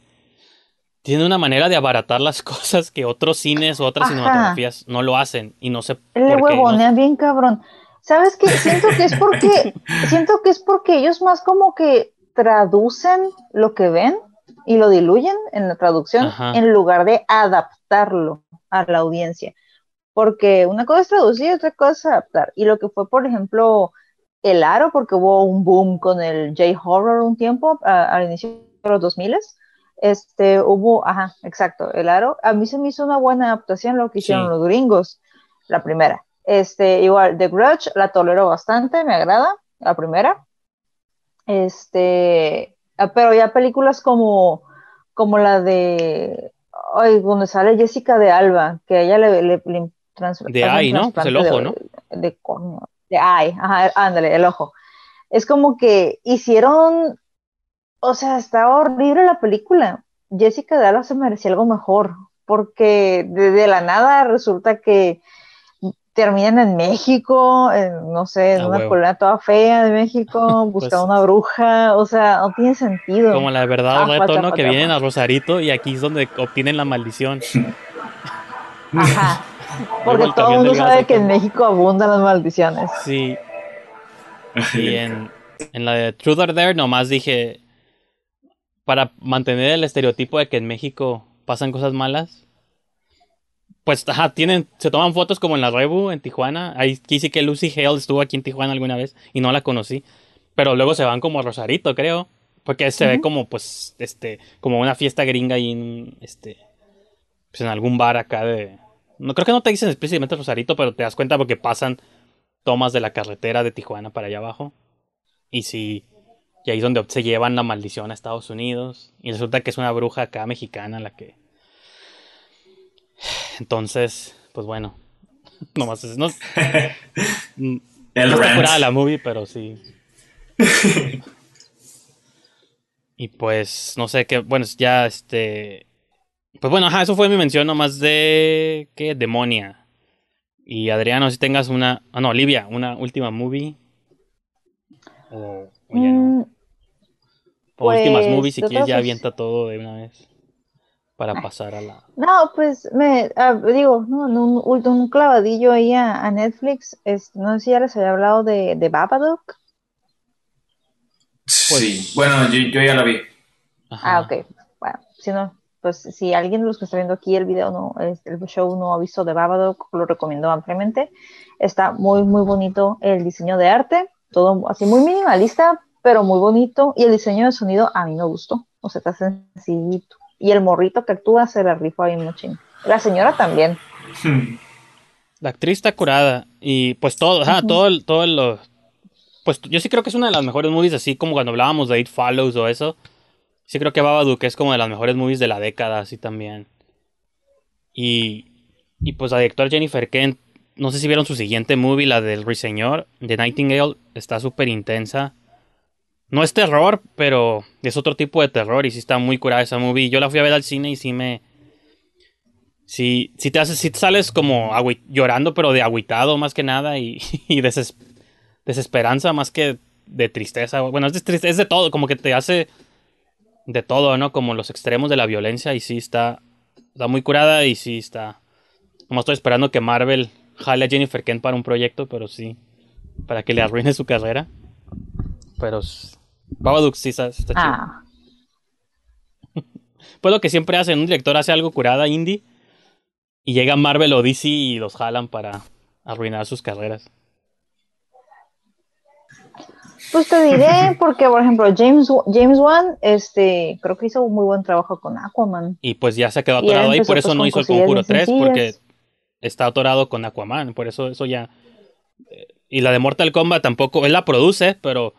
Tienen una manera de abaratar las cosas que otros cines o otras Ajá. cinematografías no lo hacen. Y no sé Le por qué. huevonean bien cabrón. ¿Sabes qué? Siento que es porque, siento que es porque ellos más como que traducen lo que ven y lo diluyen en la traducción Ajá. en lugar de adaptarlo a la audiencia. Porque una cosa es traducir y otra cosa es adaptar. Y lo que fue, por ejemplo, El Aro, porque hubo un boom con el J-Horror un tiempo, a- al inicio de los 2000 este, hubo, ajá, exacto, El Aro. A mí se me hizo una buena adaptación lo que hicieron Sí. los gringos, la primera. Este, igual, The Grudge la tolero bastante, me agrada, la primera. Este, ah, pero ya películas como, como la de, ay, donde sale Jessica de Alba, que a ella le, le, le trans- De Eye, ¿no? Pues el ojo, de- ¿no? De. De ajá, ándale, el ojo. Es como que hicieron, o sea, está horrible la película. Jessica de Alba se merecía algo mejor, porque de, de la nada resulta que terminan en México, en, no sé, en una huevo. colonia toda fea de México, buscando Pues- una bruja, o sea, no tiene sentido. Como la de verdad o Ajá, reto, ¿no? Que vienen a Rosarito y aquí es donde obtienen la maldición. Ajá. Porque Igual todo el mundo sabe que en México abundan las maldiciones. Sí. Y en, en la de Truth or Dare nomás dije, para mantener el estereotipo de que en México pasan cosas malas, pues ajá, tienen, se toman fotos como en la Rebu en Tijuana. Ahí aquí sí que Lucy Hale estuvo aquí en Tijuana alguna vez y no la conocí. Pero luego se van como a Rosarito, creo. Porque se ve como, pues, este, como una fiesta gringa ahí en, este, pues en algún bar acá de... No creo que no te dicen explícitamente Rosarito, pero te das cuenta porque pasan tomas de la carretera de Tijuana para allá abajo. Y sí, y ahí es donde se llevan la maldición a Estados Unidos. Y resulta que es una bruja acá mexicana la que... Entonces, pues bueno. Nomás es... No, no El está curada la movie, pero sí. y pues, no sé qué... Bueno, ya este... Pues bueno, ajá, eso fue mi mención nomás de... ¿Qué? Demonia. Y Adriano, si tengas una... Ah, no, Olivia, una última movie. O, o ya no. Mm, O últimas pues, movies, si quieres ya avienta todo de una vez. Para pasar a la... No, pues me ah, digo, no, un, un clavadillo ahí a, a Netflix. Es, no sé si ya les había hablado de, de Babadook. Sí, bueno, yo, yo ya la vi. Ajá. Ah, ok. Bueno, si no, pues si alguien de los que está viendo aquí el video, no, el show no ha visto de Babadook, lo recomiendo ampliamente. Está muy, muy bonito el diseño de arte, todo así muy minimalista, pero muy bonito. Y el diseño de sonido a mí me gustó. O sea, está sencillito. Y el morrito que actúa se la rifa bien muchín. La señora también. La actriz está curada. Y pues todo, ajá, todo, el- todo lo. Pues yo sí creo que es una de las mejores movies, así como cuando hablábamos de It Follows o eso. Sí creo que Babadook es como de las mejores movies de la década, así también. Y, y pues la directora Jennifer Kent, no sé si vieron su siguiente movie, la del Ruiseñor, de Nightingale, está súper intensa. No es terror, pero es otro tipo de terror y sí está muy curada esa movie. Yo la fui a ver al cine y sí me... Sí, sí te haces, sí te sales como llorando, pero de agüitado más que nada y, y deses- desesperanza más que de tristeza. Bueno, es de, es de todo, como que te hace de todo, ¿no? Como los extremos de la violencia y sí está, está muy curada y sí está... Como estoy esperando que Marvel jale a Jennifer Kent para un proyecto, pero sí, para que le arruine su carrera. Pero Babadook sí está, está chido. Ah, Pues lo que siempre hacen, un director hace algo curada indie y llega Marvel o DC y los jalan para arruinar sus carreras. pues te diré, porque por ejemplo, James, James Wan, este, creo que hizo un muy buen trabajo con Aquaman. Y pues ya se quedó atorado ahí, por eso pues, no hizo el Conjuro bien 3, porque está atorado con Aquaman, por eso eso ya... eh, Y la de Mortal Kombat tampoco, él la produce, pero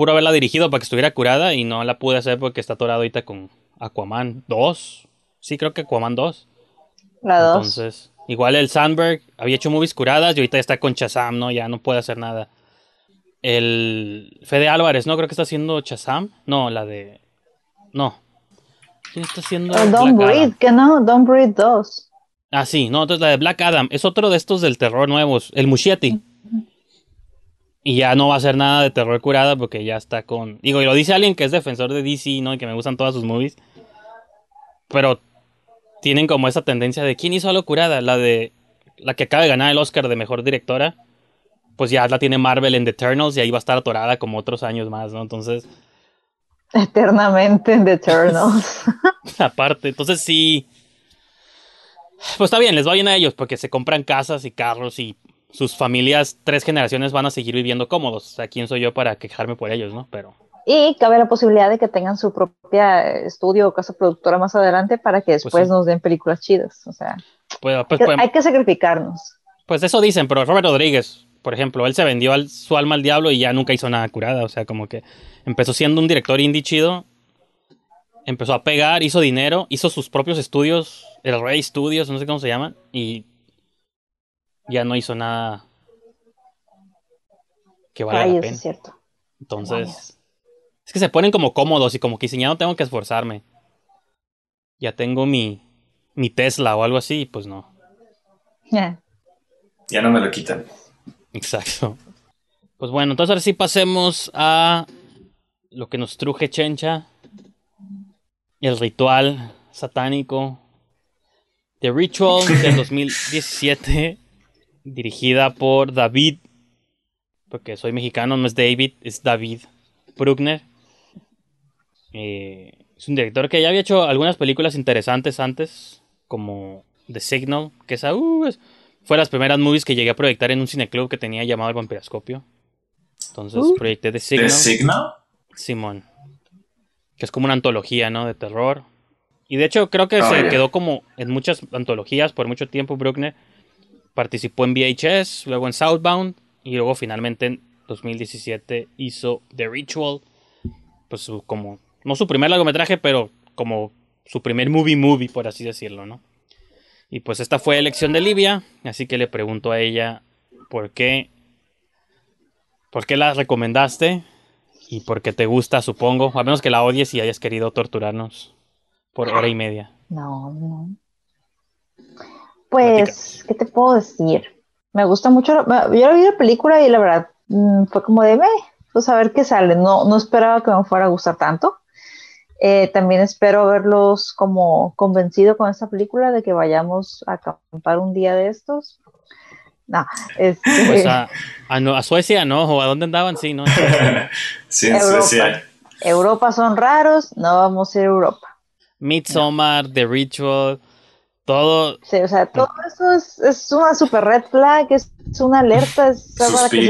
puro haberla dirigido para que estuviera curada y no la pude hacer porque está atorado ahorita con Aquaman 2. Sí, creo que Aquaman 2. La dos. Entonces, igual el Sandberg había hecho movies curadas y ahorita ya está con Chazam, ¿no? Ya no puede hacer nada. El Fede Álvarez, ¿no? Creo que está haciendo Chazam. No, la de. No. ¿Quién está haciendo? O Don't Black Breathe, Adam? que no, Don't Breathe 2. Ah, sí, no, entonces la de Black Adam es otro de estos del terror nuevos, el Muschietti. Y ya no va a hacer nada de terror curada porque ya está con. Digo, y lo dice alguien que es defensor de DC, ¿no? Y que me gustan todas sus movies. Pero tienen como esa tendencia de quién hizo algo curada, la de. La que acaba de ganar el Oscar de mejor directora. Pues ya la tiene Marvel en The Eternals y ahí va a estar atorada como otros años más, ¿no? Entonces, Eternamente en The Eternals. aparte, entonces sí. Pues está bien, les va bien a ellos porque se compran casas y carros y sus familias, tres generaciones van a seguir viviendo cómodos. O sea, ¿quién soy yo para quejarme por ellos, no? Pero, y cabe la posibilidad de que tengan su propia estudio o casa productora más adelante para que después sí. nos den películas chidas. O sea, pues, pues, que- pues, hay que sacrificarnos. pues eso dicen, pero Robert Rodríguez, por ejemplo, él se vendió al- su alma al diablo y ya nunca hizo nada curada. O sea, como que empezó siendo un director indie chido, empezó a pegar, hizo dinero, hizo sus propios estudios, el Rey Studios, no sé cómo se llaman, y ya no hizo nada que valga Ay, la pena. es cierto. Entonces, es que se ponen como cómodos y como que dicen, ya no tengo que esforzarme. Ya tengo mi, mi Tesla o algo así, pues no. Ya. Ya no me lo quitan. Exacto. Pues bueno, entonces ahora sí pasemos a lo que nos truje Chencha. El ritual satánico. The Ritual del 2017. Dirigida por David. Porque soy mexicano, no es David, es David Bruckner. Eh, es un director que ya había hecho algunas películas interesantes antes. Como The Signal, que esa uh, es- fue las primeras movies que llegué a proyectar en un cineclub que tenía llamado El Vampiroscopio. Entonces Uh. proyecté The ¿De Signal. Signal? Simón. Que es como una antología, ¿no? De terror. Y de hecho creo que Oh, se quedó como en muchas antologías por mucho tiempo Bruckner. Participó en VHS, luego en Southbound y luego finalmente en 2017 hizo The Ritual. Pues como, no su primer largometraje, pero como su primer movie movie, por así decirlo, ¿no? Y pues esta fue elección de Livia, así que le pregunto a ella por qué, por qué la recomendaste y por qué te gusta, supongo, a menos que la odies y hayas querido torturarnos por hora y media. No, no. Pues, ¿qué te puedo decir? Me gusta mucho. Yo la vi la película y la verdad mm, fue como de, "Meh, pues a ver qué sale. No, no esperaba que me fuera a gustar tanto. Eh, también espero verlos como convencido con esta película de que vayamos a acampar un día de estos. No, este, Pues a, a, no- a Suecia, ¿no? ¿O a dónde andaban? Sí, ¿no? sí, en Europa. Suecia. Europa son raros, no vamos a ir a Europa. Midsommar, The Ritual, todo. Sí, o sea, todo eso es, es una super red flag, es, es una alerta, es algo para que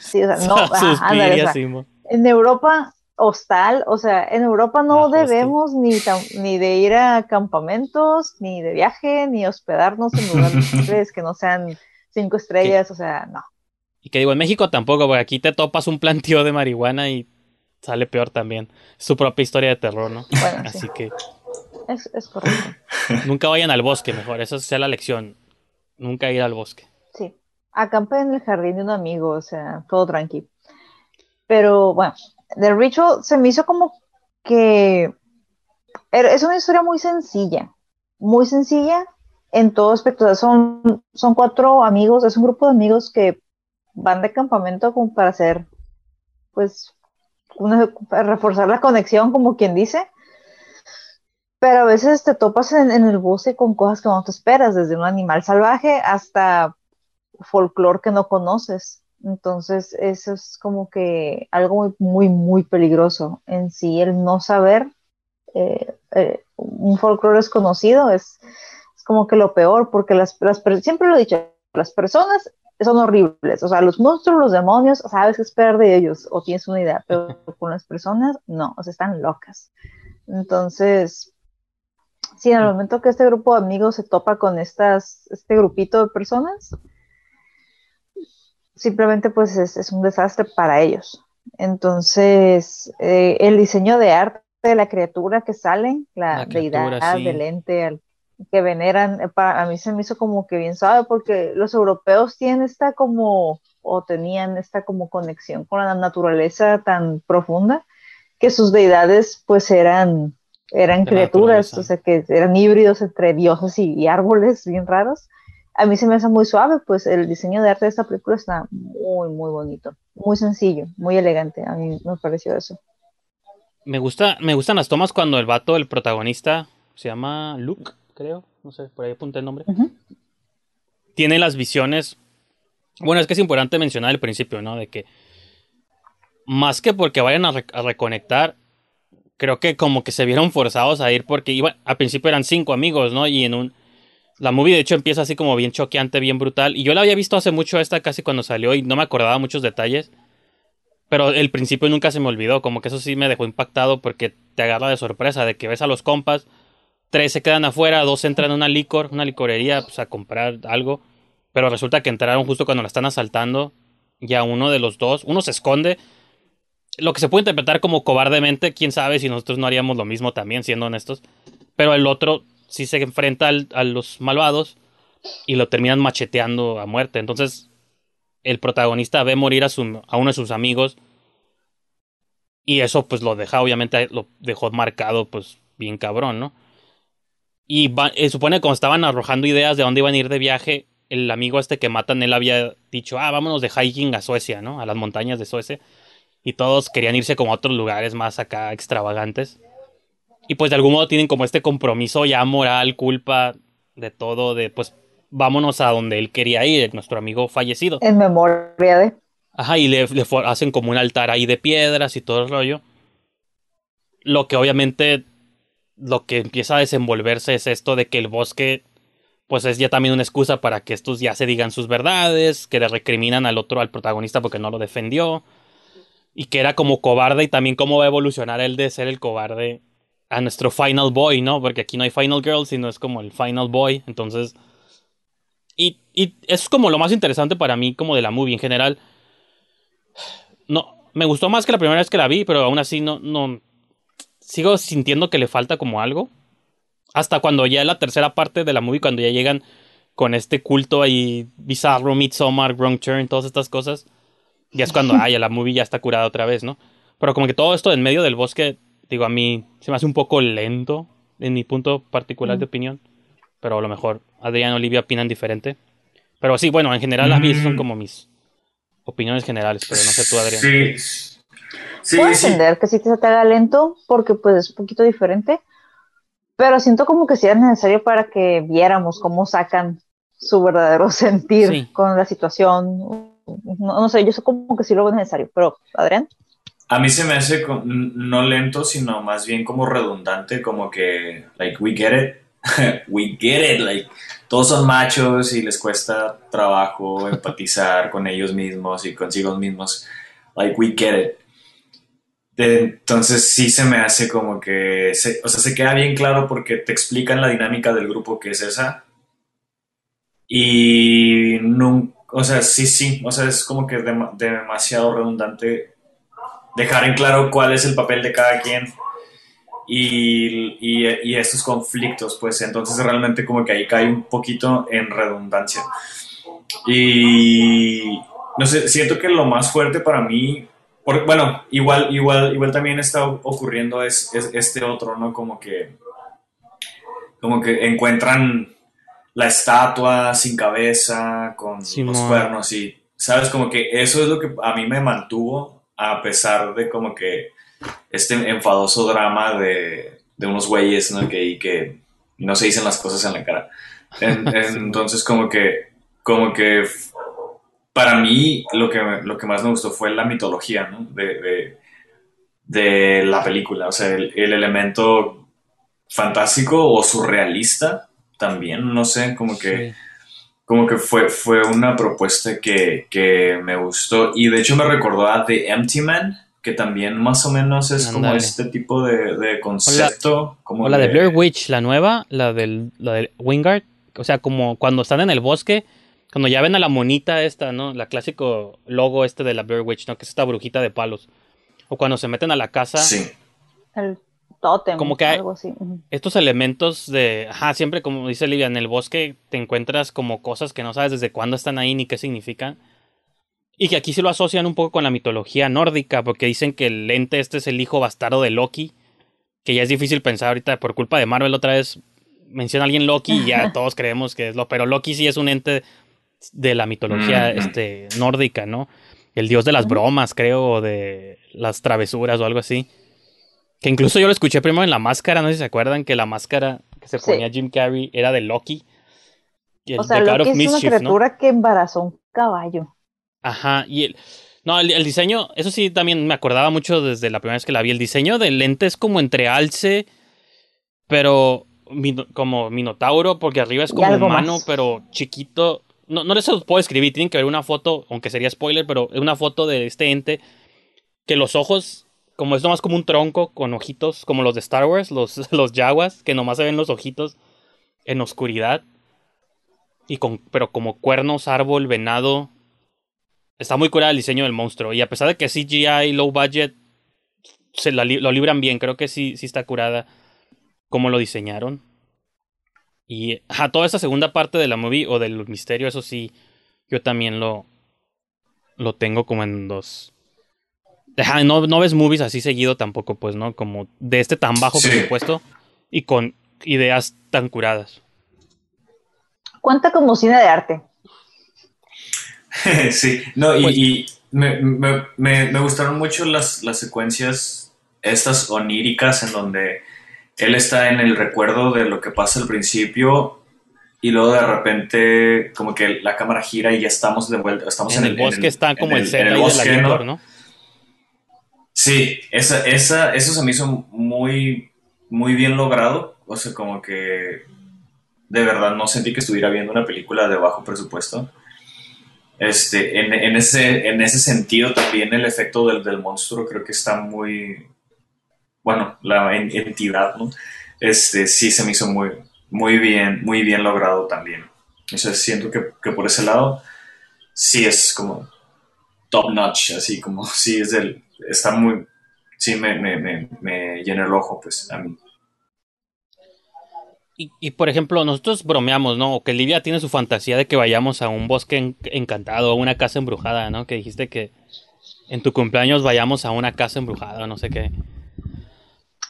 Sí, o sea, no, ajá, ándale, o Suspiria, sea, Simón. en Europa hostal, o sea, en Europa no Ah, debemos ni, tam- ni de ir a campamentos, ni de viaje, ni hospedarnos en lugares que no sean cinco estrellas, o sea, no. Y que digo, en México tampoco, porque aquí te topas un plantío de marihuana y sale peor también. Su propia historia de terror, ¿no? Bueno, sí, Así que es, es correcto. nunca vayan al bosque, mejor. Esa sea la lección. Nunca ir al bosque. Sí, acampé en el jardín de un amigo, o sea, todo tranquilo. Pero bueno, The Ritual se me hizo como que es una historia muy sencilla, muy sencilla en todo aspecto. O sea, son, son cuatro amigos, es un grupo de amigos que van de campamento como para hacer pues, reforzar la conexión, como quien dice. Pero a veces te topas en, el bosque con cosas que no te esperas, desde un animal salvaje hasta folclore que no conoces. Entonces, eso es como que algo muy, muy, muy peligroso en sí, el no saber eh, eh, un folclore desconocido es, es, como que lo peor, porque las, las, siempre lo he dicho, las personas son horribles, o sea, los monstruos, los demonios, sabes qué esperar de ellos o tienes una idea, pero con las personas, no, o sea, están locas. Entonces, sí, en el momento que este grupo de amigos se topa con estas, este grupito de personas, simplemente pues es, un desastre para ellos. Entonces, eh, el diseño de arte de la criatura que sale, la, deidad del ente que veneran, eh, para, a mí se me hizo como que bien suave porque los europeos tienen esta como, o tenían esta como conexión con la naturaleza tan profunda que sus deidades pues eran, eran criaturas, o sea que eran híbridos entre dioses y árboles bien raros. A mí se me hace muy suave, pues el diseño de arte de esta película está muy, muy bonito, muy sencillo, muy elegante, a mí me pareció eso. Me gusta, me gustan las tomas cuando el vato, el protagonista, se llama Luke, creo, no sé, por ahí apunté el nombre, tiene las visiones, bueno, es que es importante mencionar al principio, ¿no? De que más que porque vayan a, a reconectar, creo que como que se vieron forzados a ir porque iban, al principio eran cinco amigos, ¿no? Y en un la movie de hecho empieza así como bien choqueante, bien brutal. Y yo la había visto hace mucho esta casi cuando salió y no me acordaba muchos detalles. Pero el principio nunca se me olvidó, como que eso sí me dejó impactado porque te agarra de sorpresa, de que ves a los compas, tres se quedan afuera, dos entran a una licor, una licorería, pues a comprar algo. Pero resulta que entraron justo cuando la están asaltando. Y a uno de los dos, uno se esconde. Lo que se puede interpretar como cobardemente, quién sabe si nosotros no haríamos lo mismo también, siendo honestos. Pero el otro si se enfrenta a los malvados y lo terminan macheteando a muerte. Entonces, el protagonista ve morir a, su, a uno de sus amigos y eso pues lo deja, obviamente, lo dejó marcado pues bien cabrón, ¿no? Y eh, supone que cuando estaban arrojando ideas de dónde iban a ir de viaje, el amigo este que matan, él había dicho, ah, vámonos de hiking a Suecia, ¿no? A las montañas de Suecia. Y todos querían irse como a otros lugares más acá extravagantes. Y pues de algún modo tienen como este compromiso ya moral, culpa de todo, de pues vámonos a donde él quería ir, nuestro amigo fallecido. En memoria de. Ajá, y le, hacen como un altar ahí de piedras y todo el rollo. Lo que obviamente lo que empieza a desenvolverse es esto de que el bosque pues es ya también una excusa para que estos ya se digan sus verdades, que le recriminan al otro, al protagonista porque no lo defendió, y que era como cobarde y también cómo va a evolucionar él de ser el cobarde a nuestro Final Boy, ¿no? Porque aquí no hay Final Girl, sino es como el Final Boy. Entonces. Y, y es como lo más interesante para mí, como de la movie en general. No, me gustó más que la primera vez que la vi, pero aún así no, no. Sigo sintiendo que le falta como algo. Hasta cuando ya la tercera parte de la movie, cuando ya llegan con este culto ahí bizarro, Midsommar, Wrong Turn, todas estas cosas. Ya es cuando, ay, la movie ya está curada otra vez, ¿no? Pero como que todo esto en medio del bosque digo, a mí se me hace un poco lento en mi punto particular de opinión, pero a lo mejor Adrián y Olivia opinan diferente. Pero sí, bueno, en general a mí son mm. como mis opiniones generales, pero no sé tú, Adrián. Sí. sí Puedo entender que sí te haga lento porque pues es un poquito diferente, pero siento como que sí es necesario para que viéramos cómo sacan su verdadero sentir con la situación. No, no, sé, yo sé como que sí lo veo necesario, pero Adrián. A mí se me hace no lento, sino más bien como redundante, como que, like, we get it, we get it, like, todos son machos y les cuesta trabajo empatizar con ellos mismos y consigo mismos, like, we get it. Entonces sí se me hace como que, o sea, se queda bien claro porque te explican la dinámica del grupo que es esa. Y no, o sea, sí, sí, o sea, es como que demasiado redundante dejar en claro cuál es el papel de cada quien y, y, estos conflictos, pues entonces realmente como que ahí cae un poquito en redundancia. Y no sé, siento que lo más fuerte para mí, bueno, igual, igual, igual también está ocurriendo es, este otro, ¿no? Como que, como que encuentran la estatua sin cabeza, con los cuernos y, ¿sabes? Como que eso es lo que a mí me mantuvo a pesar de como que este enfadoso drama de, de unos güeyes, ¿no? Que, que no se dicen las cosas en la cara. entonces como que, como que para mí lo que, lo que más me gustó fue la mitología, ¿no? De, de, la película, o sea, el, elemento fantástico o surrealista también, no sé, como que como que fue, fue una propuesta que, que, me gustó. Y de hecho me recordó a The Empty Man, que también más o menos es como este tipo de, de concepto. O la, como la de, Blair Witch, la nueva, la del, la del Wingard. O sea, como cuando están en el bosque, cuando ya ven a la monita esta, ¿no? La clásico logo este de la Blair Witch, ¿no? Que es esta brujita de palos. O cuando se meten a la casa. Sí. El como que hay estos elementos de, ajá, siempre como dice Livia, en el bosque te encuentras como cosas que no sabes desde cuándo están ahí ni qué significan. Y que aquí sí lo asocian un poco con la mitología nórdica, porque dicen que el ente este es el hijo bastardo de Loki, que ya es difícil pensar ahorita por culpa de Marvel otra vez menciona a alguien Loki y ya todos creemos que es lo, pero Loki sí es un ente de la mitología este, nórdica, ¿no? El dios de las bromas, creo, o de las travesuras o algo así. Que incluso yo lo escuché primero en la máscara, no sé si se acuerdan que la máscara que se ponía Jim Carrey era de Loki. o sea, Loki es una criatura que embarazó un caballo. Ajá, y el, no, el, diseño, eso sí también me acordaba mucho desde la primera vez que la vi. El diseño del lente es como entre alce, pero como minotauro, porque arriba es como humano, pero chiquito. No, no les puedo escribir, tienen que ver una foto, aunque sería spoiler, pero es una foto de este ente que los ojos como es nomás como un tronco con ojitos, como los de Star Wars, los, los Jaguas, que nomás se ven los ojitos en oscuridad. Y con, pero como cuernos, árbol, venado. Está muy curada el diseño del monstruo. Y a pesar de que CGI low budget se lo libran bien, creo que sí, sí está curada como lo diseñaron. Y a toda esa segunda parte de la movie o del misterio, eso sí, yo también lo, lo tengo como en no, no ves movies así seguido tampoco, pues, ¿no? Como de este tan bajo presupuesto y con ideas tan curadas. Cuenta como cine de arte. sí, no, y, pues me, gustaron mucho las, las secuencias estas oníricas en donde él está en el recuerdo de lo que pasa al principio y luego de repente como que la cámara gira y ya estamos de vuelta, estamos en, el, bosque, está como el, el, bosque, ¿no? Sí, esa, esa, eso se me hizo muy, muy bien logrado. O sea, como que de verdad no sentí que estuviera viendo una película de bajo presupuesto. Este, en, en ese, en ese sentido también el efecto del, del, monstruo creo que está muy, bueno, la entidad, ¿no? Este, sí se me hizo muy, muy bien, muy bien logrado también. O sea, siento que, que por ese lado sí es como top notch, así como sí es del, está muy, sí me, me, me, llena el ojo, pues a mí. Y, y, por ejemplo, nosotros bromeamos, ¿no? O que Livia tiene su fantasía de que vayamos a un bosque encantado, a una casa embrujada, ¿no? Que dijiste que en tu cumpleaños vayamos a una casa embrujada, no sé qué.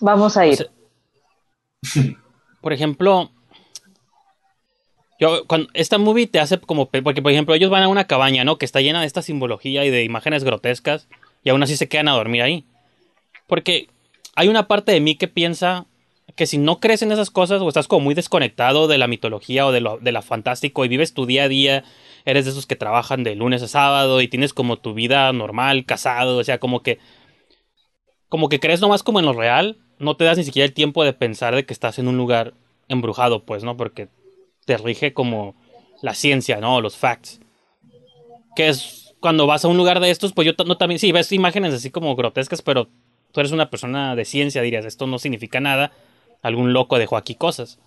Vamos a ir. por ejemplo, yo, cuando, esta movie te hace como. Porque, por ejemplo, ellos van a una cabaña, ¿no? Que está llena de esta simbología y de imágenes grotescas y aún así se quedan a dormir ahí. Porque hay una parte de mí que piensa que si no crees en esas cosas o estás como muy desconectado de la mitología o de lo, de fantástico y vives tu día a día, eres de esos que trabajan de lunes a sábado y tienes como tu vida normal, casado, o sea, como que como que crees nomás como en lo real, no te das ni siquiera el tiempo de pensar de que estás en un lugar embrujado, pues, ¿no? Porque te rige como la ciencia, ¿no? Los facts. Que es cuando vas a un lugar de estos, pues yo no también, sí, ves imágenes así como grotescas, pero tú eres una persona de ciencia, dirías, esto no significa nada, algún loco dejó aquí cosas.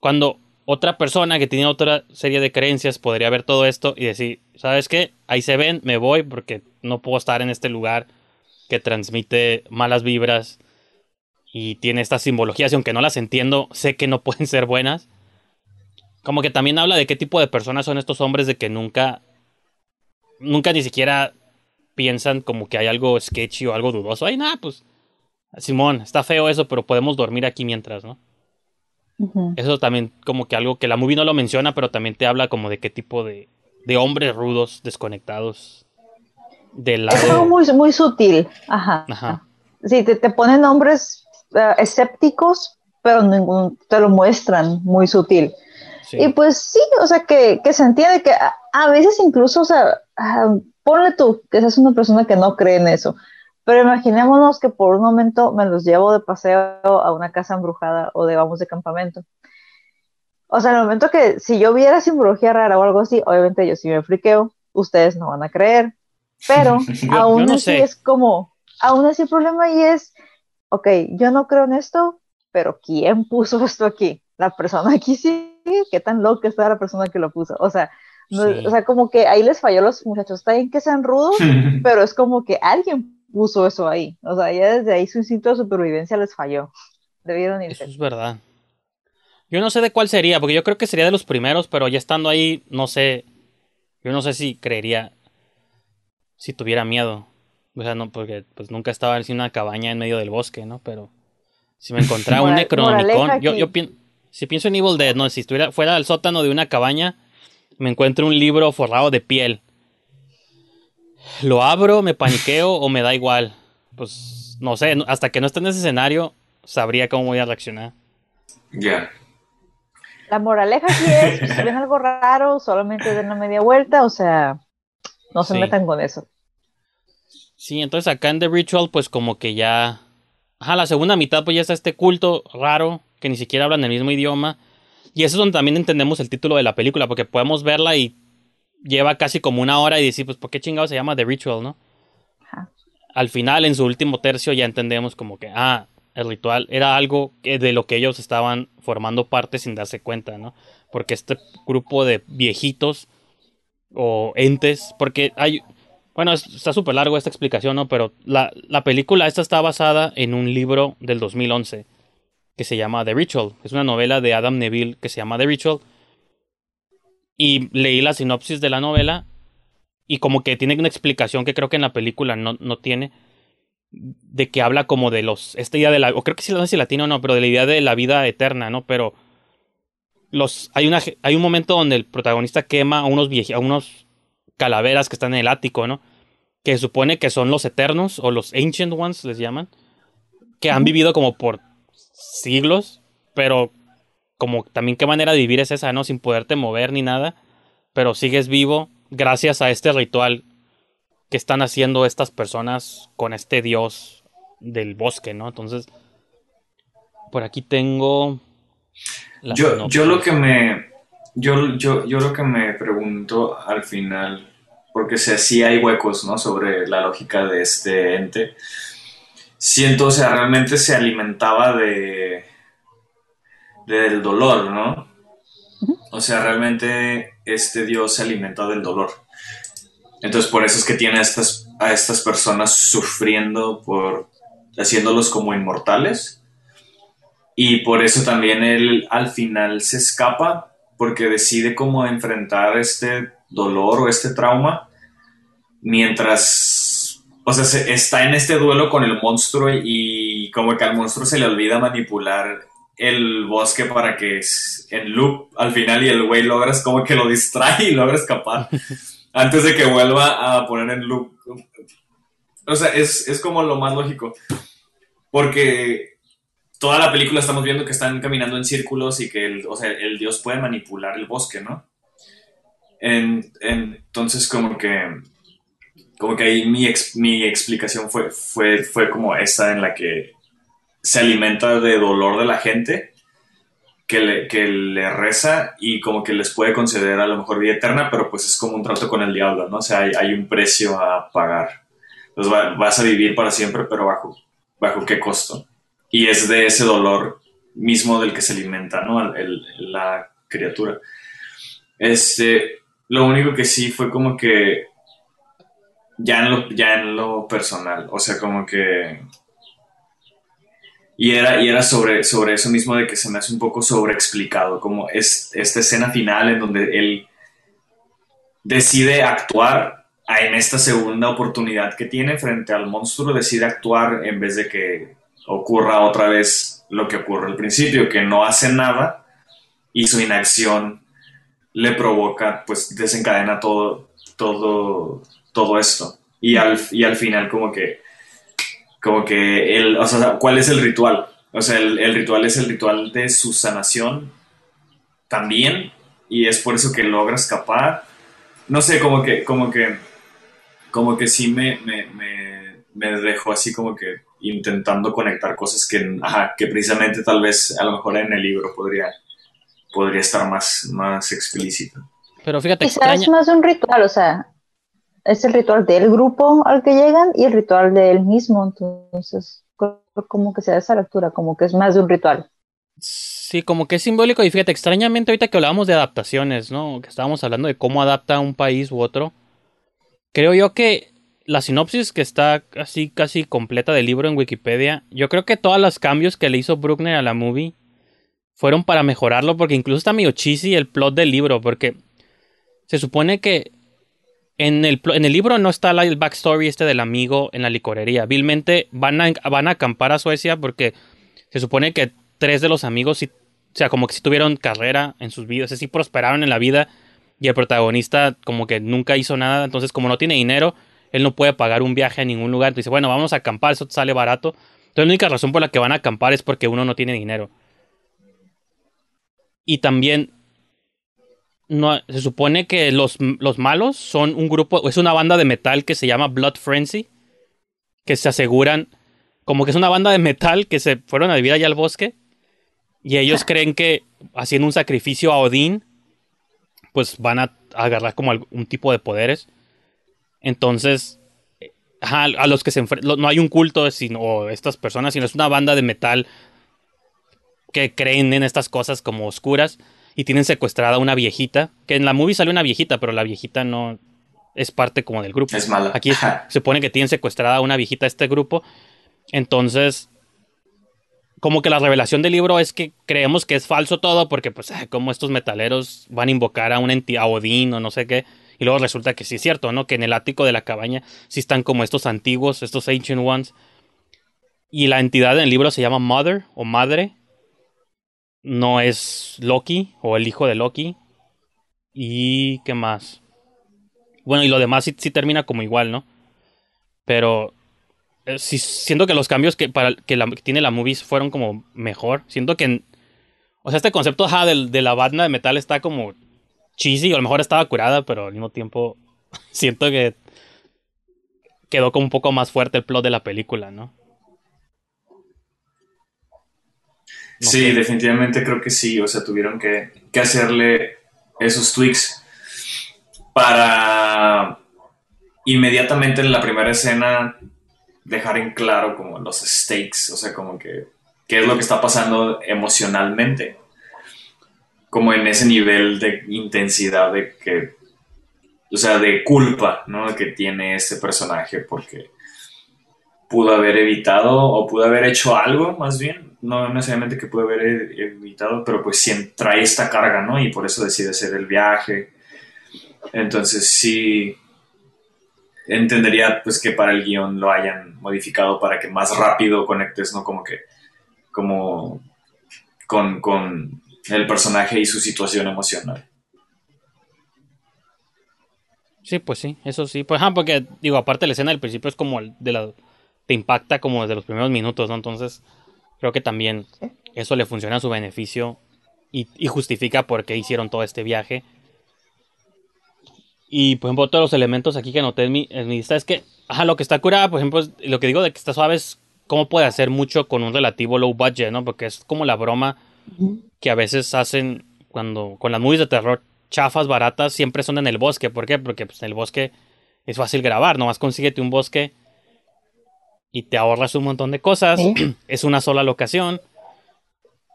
Cuando otra persona que tiene otra serie de creencias podría ver todo esto y decir, ¿sabes qué? Ahí se ven, me voy porque no puedo estar en este lugar que transmite malas vibras y tiene estas simbologías y aunque no las entiendo, sé que no pueden ser buenas. Como que también habla de qué tipo de personas son estos hombres de que nunca nunca ni siquiera piensan como que hay algo sketchy o algo dudoso. Ay, nada, pues, Simón, está feo eso, pero podemos dormir aquí mientras, ¿no? Eso también como que algo que la movie no lo menciona, pero también te habla como de qué tipo de, de hombres rudos, desconectados. Es algo muy, muy sutil. Ajá. Ajá. Sí, te, te ponen nombres uh, escépticos, pero ningún, te lo muestran muy sutil. Y pues sí, o sea, que, que se entiende que a, veces incluso, o sea, uh, ponle tú que seas una persona que no cree en eso, pero imaginémonos que por un momento me los llevo de paseo a una casa embrujada o de vamos de campamento. O sea, en el momento que si yo viera simbología rara o algo así, obviamente yo sí me friqueo, ustedes no van a creer, pero aún así es como, aún así el problema ahí es, ok, yo no creo en esto, pero ¿quién puso esto aquí? La persona aquí sí, qué tan loca está la persona que lo puso. O sea, o sea, como que ahí les falló a los muchachos, está bien que sean rudos, pero es como que alguien puso eso ahí. O sea, ya desde ahí su instinto de supervivencia les falló. Debieron irse. Eso es verdad. Yo no sé de cuál sería, porque yo creo que sería de los primeros, pero ya estando ahí, no sé. Yo no sé si creería. Si tuviera miedo. O sea, no, porque pues nunca estaba en una cabaña en medio del bosque, ¿no? Pero si me encontrara un Necronomicon. Yo, yo si pienso en Evil Dead, ¿no? Si estuviera fuera del sótano de una cabaña, me encuentro un libro forrado de piel. Lo abro, me paniqueo o me da igual. Pues no sé, hasta que no esté en ese escenario, sabría cómo voy a reaccionar. Ya. La moraleja aquí es, si ven algo raro, solamente den una media vuelta, o sea, no se metan con eso. Sí, entonces acá en The Ritual, pues como que ya... Ajá, la segunda mitad pues ya está este culto raro, que ni siquiera hablan el mismo idioma. Y eso es donde también entendemos el título de la película, porque podemos verla y lleva casi como una hora y decir, pues, ¿por qué chingado se llama The Ritual, no? Ajá. Al final, en su último tercio, ya entendemos como que, ah, el ritual era algo de lo que ellos estaban formando parte sin darse cuenta, ¿no? Porque este grupo de viejitos o entes, porque hay, bueno, está súper largo esta explicación, ¿no? Pero la, la, película esta está basada en un libro del 2011 que se llama The Ritual. Es una novela de Adam Neville que se llama The Ritual. Y leí la sinopsis de la novela y como que tiene una explicación que creo que en la película no, no tiene de que habla como de los esta idea de la o creo que si latino o no pero de la idea de la vida eterna no pero los hay una hay un momento donde el protagonista quema a unos a unos calaveras que están en el ático no que supone que son los eternos o los ancient ones les llaman que han vivido como por siglos pero como también qué manera de vivir es esa no sin poderte mover ni nada pero sigues vivo gracias a este ritual que están haciendo estas personas con este dios del bosque, ¿no? Entonces, por aquí tengo... Yo, yo lo que me... Yo, yo, yo lo que me pregunto al final, porque sé, sí hay huecos, ¿no? Sobre la lógica de este ente. Siento, o sea, realmente se alimentaba de... del dolor, ¿no? O sea, realmente este dios se alimenta del dolor. Entonces por eso es que tiene a estas, a estas personas sufriendo por haciéndolos como inmortales. Y por eso también él al final se escapa porque decide cómo enfrentar este dolor o este trauma mientras, o sea, está en este duelo con el monstruo y como que al monstruo se le olvida manipular el bosque para que en loop al final y el güey logras como que lo distrae y logra escapar. antes de que vuelva a poner en loop. O sea, es, como lo más lógico. Porque toda la película estamos viendo que están caminando en círculos y que el, o sea, el dios puede manipular el bosque, ¿no? entonces, como que. Como que ahí mi, mi explicación fue, fue, fue como esta en la que se alimenta de dolor de la gente que le, que le reza y como que les puede conceder a lo mejor vida eterna, pero pues es como un trato con el diablo, ¿no? O sea, hay, un precio a pagar. Entonces vas a vivir para siempre, pero bajo, bajo qué costo. Y es de ese dolor mismo del que se alimenta, ¿no? la criatura. Este, lo único que sí fue como que ya en lo, ya en lo personal, o sea, como que y era, y era sobre, sobre eso mismo de que se me hace un poco sobreexplicado, como es esta escena final en donde él decide actuar en esta segunda oportunidad que tiene frente al monstruo, decide actuar en vez de que ocurra otra vez lo que ocurre al principio, que no hace nada y su inacción le provoca, pues desencadena todo, todo, todo esto. Y al, y al final como que, como que, el, o sea, ¿cuál es el ritual? O sea, el, el ritual es el ritual de su sanación también, y es por eso que logra escapar. No sé, como que, como que, como que sí me, me, me, me dejó así como que intentando conectar cosas que, ajá, que precisamente tal vez a lo mejor en el libro podría, podría estar más, más explícito. Pero fíjate, Quizás es más un ritual, o sea, es el ritual del grupo al que llegan y el ritual de él mismo, entonces como que se da esa lectura, como que es más de un ritual. Sí, como que es simbólico y fíjate, extrañamente ahorita que hablábamos de adaptaciones, ¿no? Que estábamos hablando de cómo adapta un país u otro. Creo yo que la sinopsis que está así casi completa del libro en Wikipedia, yo creo que todos los cambios que le hizo Bruckner a la movie fueron para mejorarlo, porque incluso está medio cheesy el plot del libro, porque se supone que en el, libro no está el backstory este del amigo en la licorería. Vilmente van a, van a acampar a Suecia porque se supone que tres de los amigos, o sea, como que sí tuvieron carrera en sus vidas, sí prosperaron en la vida y el protagonista como que nunca hizo nada, entonces como no tiene dinero, él no puede pagar un viaje a ningún lugar. Entonces dice, bueno, vamos a acampar, eso sale barato. Entonces la única razón por la que van a acampar es porque uno no tiene dinero. Y también no, se supone que los, los malos son un grupo, es una banda de metal que se llama Blood Frenzy, que se aseguran, como que es una banda de metal que se fueron a vivir allá al bosque, y ellos creen que haciendo un sacrificio a Odín, pues van a agarrar como algún tipo de poderes. Entonces, a los que se enfrentan, no hay un culto sino estas personas, sino es una banda de metal que creen en estas cosas como oscuras y tienen secuestrada a una viejita, que en la movie sale una viejita, pero la viejita no es parte como del grupo. Es mala. Aquí se supone que tienen secuestrada a una viejita este grupo. Entonces, como que la revelación del libro es que creemos que es falso todo, porque pues como estos metaleros van a invocar a una entidad, a Odín o no sé qué, y luego resulta que sí es cierto, ¿no? Que en el ático de la cabaña sí están como estos antiguos, estos ancient ones. Y la entidad en el libro se llama Mother o Madre, no es Loki o el hijo de Loki. ¿Y qué más? Bueno, y lo demás sí, termina como igual, ¿no? Pero eh, siento que los cambios que, para, que, tiene la movie fueron como mejor. Siento que... o sea, este concepto de, la banda de metal está como cheesy. O a lo mejor estaba curada, pero al mismo tiempo siento que quedó como un poco más fuerte el plot de la película, ¿no? Sí, definitivamente creo que sí. O sea, tuvieron que, hacerle esos tweaks para inmediatamente en la primera escena dejar en claro como los stakes, o sea, como que qué es lo que está pasando emocionalmente, como en ese nivel de intensidad de que, o sea, de culpa, ¿no? Que tiene este personaje porque pudo haber evitado o pudo haber hecho algo, más bien, no necesariamente que pudo haber e-, evitado, pero pues sí trae esta carga, ¿no? Y por eso decide hacer el viaje. Entonces sí entendería pues que para el guion lo hayan modificado para que más rápido conectes, ¿no? Como que, como con, con el personaje y su situación emocional. Sí, pues sí, eso sí. Pues, ah, porque, digo, aparte la escena del principio es como de la te impacta como desde los primeros minutos, ¿no? Entonces, creo que también eso le funciona a su beneficio y, justifica por qué hicieron todo este viaje. Y, por ejemplo, todos los elementos aquí que anoté en mi, en mi lista es que, ajá, lo que está curada, por ejemplo, lo que digo de que está suave es cómo puede hacer mucho con un relativo low budget, ¿no? Porque es como la broma que a veces hacen cuando, con las movies de terror chafas, baratas, siempre son en el bosque. ¿Por qué? Porque pues, en el bosque es fácil grabar, nomás consíguete un bosque y te ahorras un montón de cosas. Es una sola locación.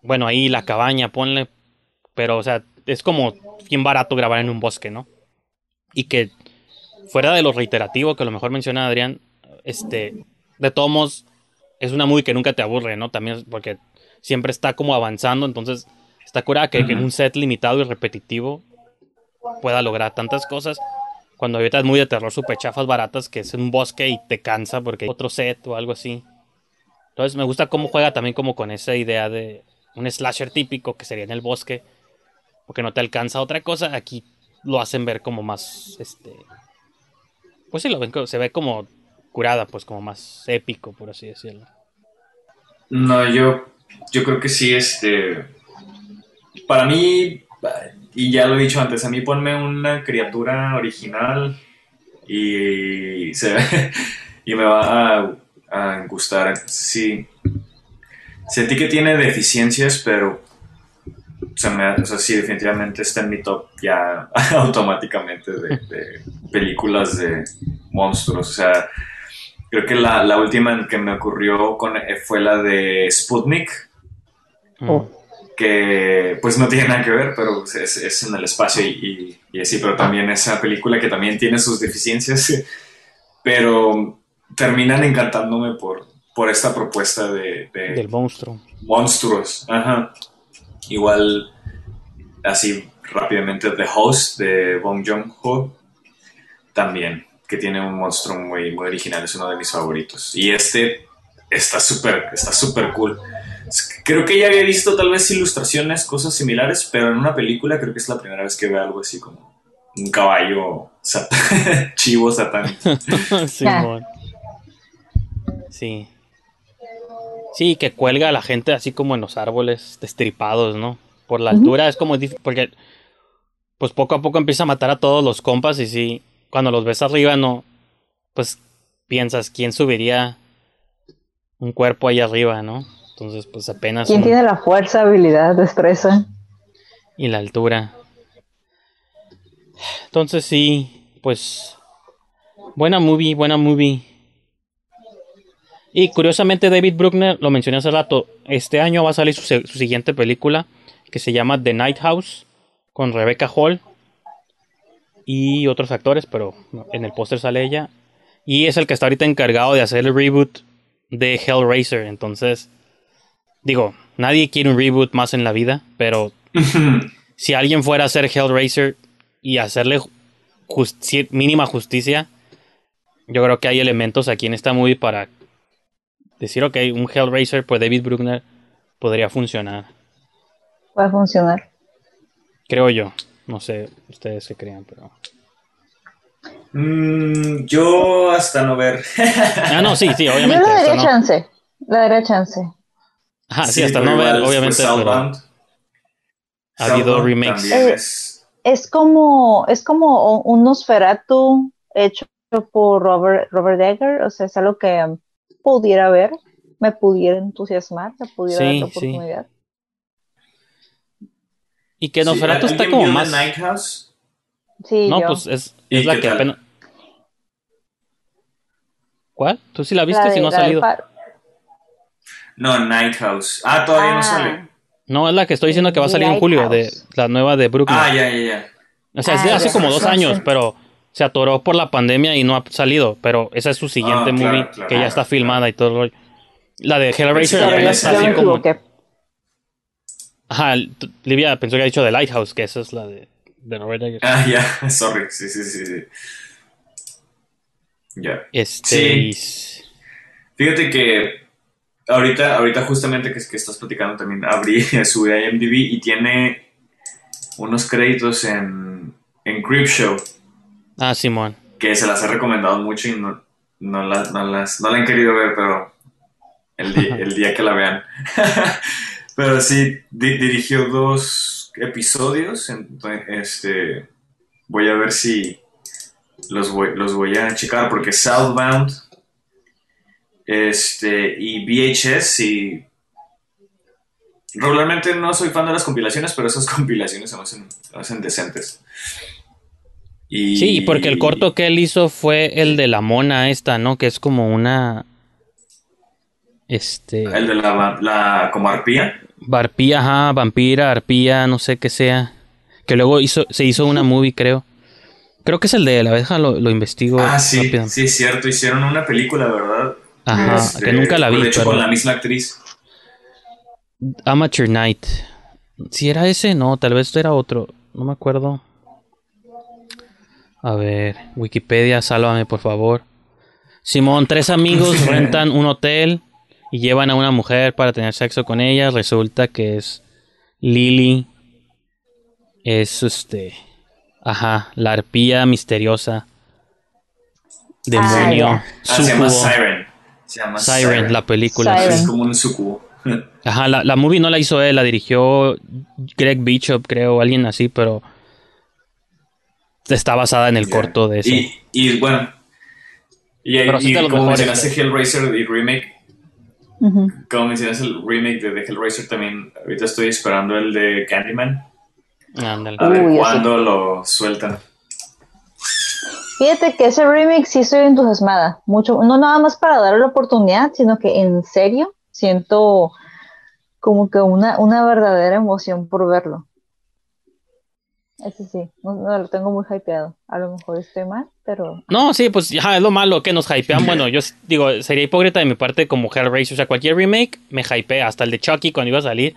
Bueno, ahí la cabaña, ponle. Pero, o sea, es como bien barato grabar en un bosque, ¿no? Y que fuera de lo reiterativo que a lo mejor menciona Adrián, este, de todos modos, es una movie que nunca te aburre, ¿no? También porque siempre está como avanzando, entonces está curada que, que en un set limitado y repetitivo pueda lograr tantas cosas cuando ahorita es muy de terror, super chafas baratas, que es un bosque y te cansa porque hay otro set o algo así. Entonces me gusta cómo juega también como con esa idea de un slasher típico que sería en el bosque, porque no te alcanza otra cosa. Aquí lo hacen ver como más, este, Pues sí, lo ven, se ve como curada, pues como más épico, por así decirlo. No, yo, yo creo que sí, este. Para mí, y ya lo he dicho antes, a mí ponme una criatura original y, se, y me va a, a gustar. Sí. Sentí que tiene deficiencias, pero o sea, sí, definitivamente está en mi top ya automáticamente de, películas de monstruos. O sea, creo que la, la última que me ocurrió fue la de Sputnik. Oh. Que pues no tiene nada que ver, pero es, es en el espacio y, y, así, pero también esa película que también tiene sus deficiencias, pero terminan encantándome por, por esta propuesta de, de del monstruo. Monstruos, ajá. Igual, así rápidamente, The Host de Bong Joon-ho, también, que tiene un monstruo muy, muy original, es uno de mis favoritos. Y este está súper está súper cool. Creo que ya había visto tal vez ilustraciones, cosas similares, pero en una película creo que es la primera vez que veo algo así como un caballo chivo satánico. sí, sí. Sí, que cuelga a la gente así como en los árboles destripados, ¿no? Por la altura es como difícil, porque pues poco a poco empieza a matar a todos los compas y sí, cuando los ves arriba no, pues piensas, ¿quién subiría un cuerpo ahí arriba, no? Entonces pues apenas... ¿Quién tiene la fuerza, habilidad, destreza? Y la altura. Entonces sí, pues... Buena movie, buena movie. Y curiosamente David Bruckner, lo mencioné hace rato, este año va a salir su, siguiente película que se llama The Night House con Rebecca Hall y otros actores, pero en el póster sale ella. Y es el que está ahorita encargado de hacer el reboot de Hellraiser. Entonces, digo, nadie quiere un reboot más en la vida, pero si alguien fuera a hacer Hellraiser y hacerle mínima justicia, yo creo que hay elementos aquí en esta movie para decir, ok, un Hellraiser por David Bruckner podría funcionar. Puede funcionar. Creo yo. No sé ustedes qué crean, pero. Mm, yo hasta no ver. ah, no, sí, sí, obviamente. Yo le daría chance. Le daría chance. Ah, sí, hasta no ver, obviamente. ha habido remakes. Es, es, como, es como un Nosferatu hecho por Robert, Robert Egger. O sea, es algo que pudiera ver, me pudiera entusiasmar, me pudiera dar la oportunidad. Y que Nosferatu está como más. Night House? Sí, no, pues es, es la que apenas. ¿Cuál? ¿Tú sí la viste si no ha salido? No, Night House. Ah, todavía no ah. sale. No, es la que estoy diciendo que va a salir en julio, de la nueva de Brooklyn. Ah, ya, ya, ya. O sea, es de ah, hace como dos años, pero se atoró por la pandemia y no ha salido, pero esa es su siguiente ah, movie que ya está filmada y todo. La de Hellraiser ya está así como... Ajá, Livia pensó que ha dicho The Lighthouse, que esa es la de, de Robert Ah, ya, sorry, sí, sí, sí, sí. Ya. Este... Fíjate que ahorita, ahorita justamente que, que estás platicando también abrí su IMDb y tiene unos créditos en, en Creepshow. Ah, Simón. Que se las he recomendado mucho y no, no, las, no, las, no la han querido ver, pero el, día, el día que la vean. pero sí, dirigió dos episodios. este, voy a ver si los voy, los voy a checar porque Southbound este, y VHS y regularmente no soy fan de las compilaciones, pero esas compilaciones se hacen, se hacen decentes. Sí, porque el corto que él hizo fue el de la mona esta, ¿no? Que es como una... Este... El de la... la como arpía. Barpía, ajá, vampira, arpía, no sé qué sea. Que luego hizo, se hizo una movie, creo. Creo que es el de la abeja, lo, lo investigo. Ah, sí, sí, cierto. Hicieron una película, ¿verdad? Ajá, este, que nunca la vi. De hecho, con la misma actriz. Amateur Night. Si era ese, no, tal vez era otro. No me acuerdo. A ver, Wikipedia, sálvame por favor. Simón, tres amigos rentan un hotel y llevan a una mujer para tener sexo con ella. Resulta que es Lily. Es este. Ajá, la arpía misteriosa. demonio, Ah, Ah, se llama. Siren. Se llama Siren, la película. Siren. Es como un sucubo. Ajá, la, la movie no la hizo él, la dirigió Greg Bishop, creo, alguien así, pero está basada en el corto de ese. Y, y bueno. Y, Pero sí y los como mencionaste Hellraiser y remake, como mencionaste el remake de, de Hellraiser también, ahorita estoy esperando el de Candyman. Ándale. A ver Uy, cuándo lo sueltan. Fíjate que ese remake sí estoy entusiasmada. Mucho, no nada más para darle la oportunidad, sino que en serio siento como que una, una verdadera emoción por verlo. Ese sí, no, no, lo tengo muy hypeado. A lo mejor estoy mal, pero No, sí, pues ya es lo malo que nos hypean. Bueno, yo digo, sería hipócrita de mi parte como Hellraiser. O sea, cualquier remake me hypea, hasta el de Chucky cuando iba a salir.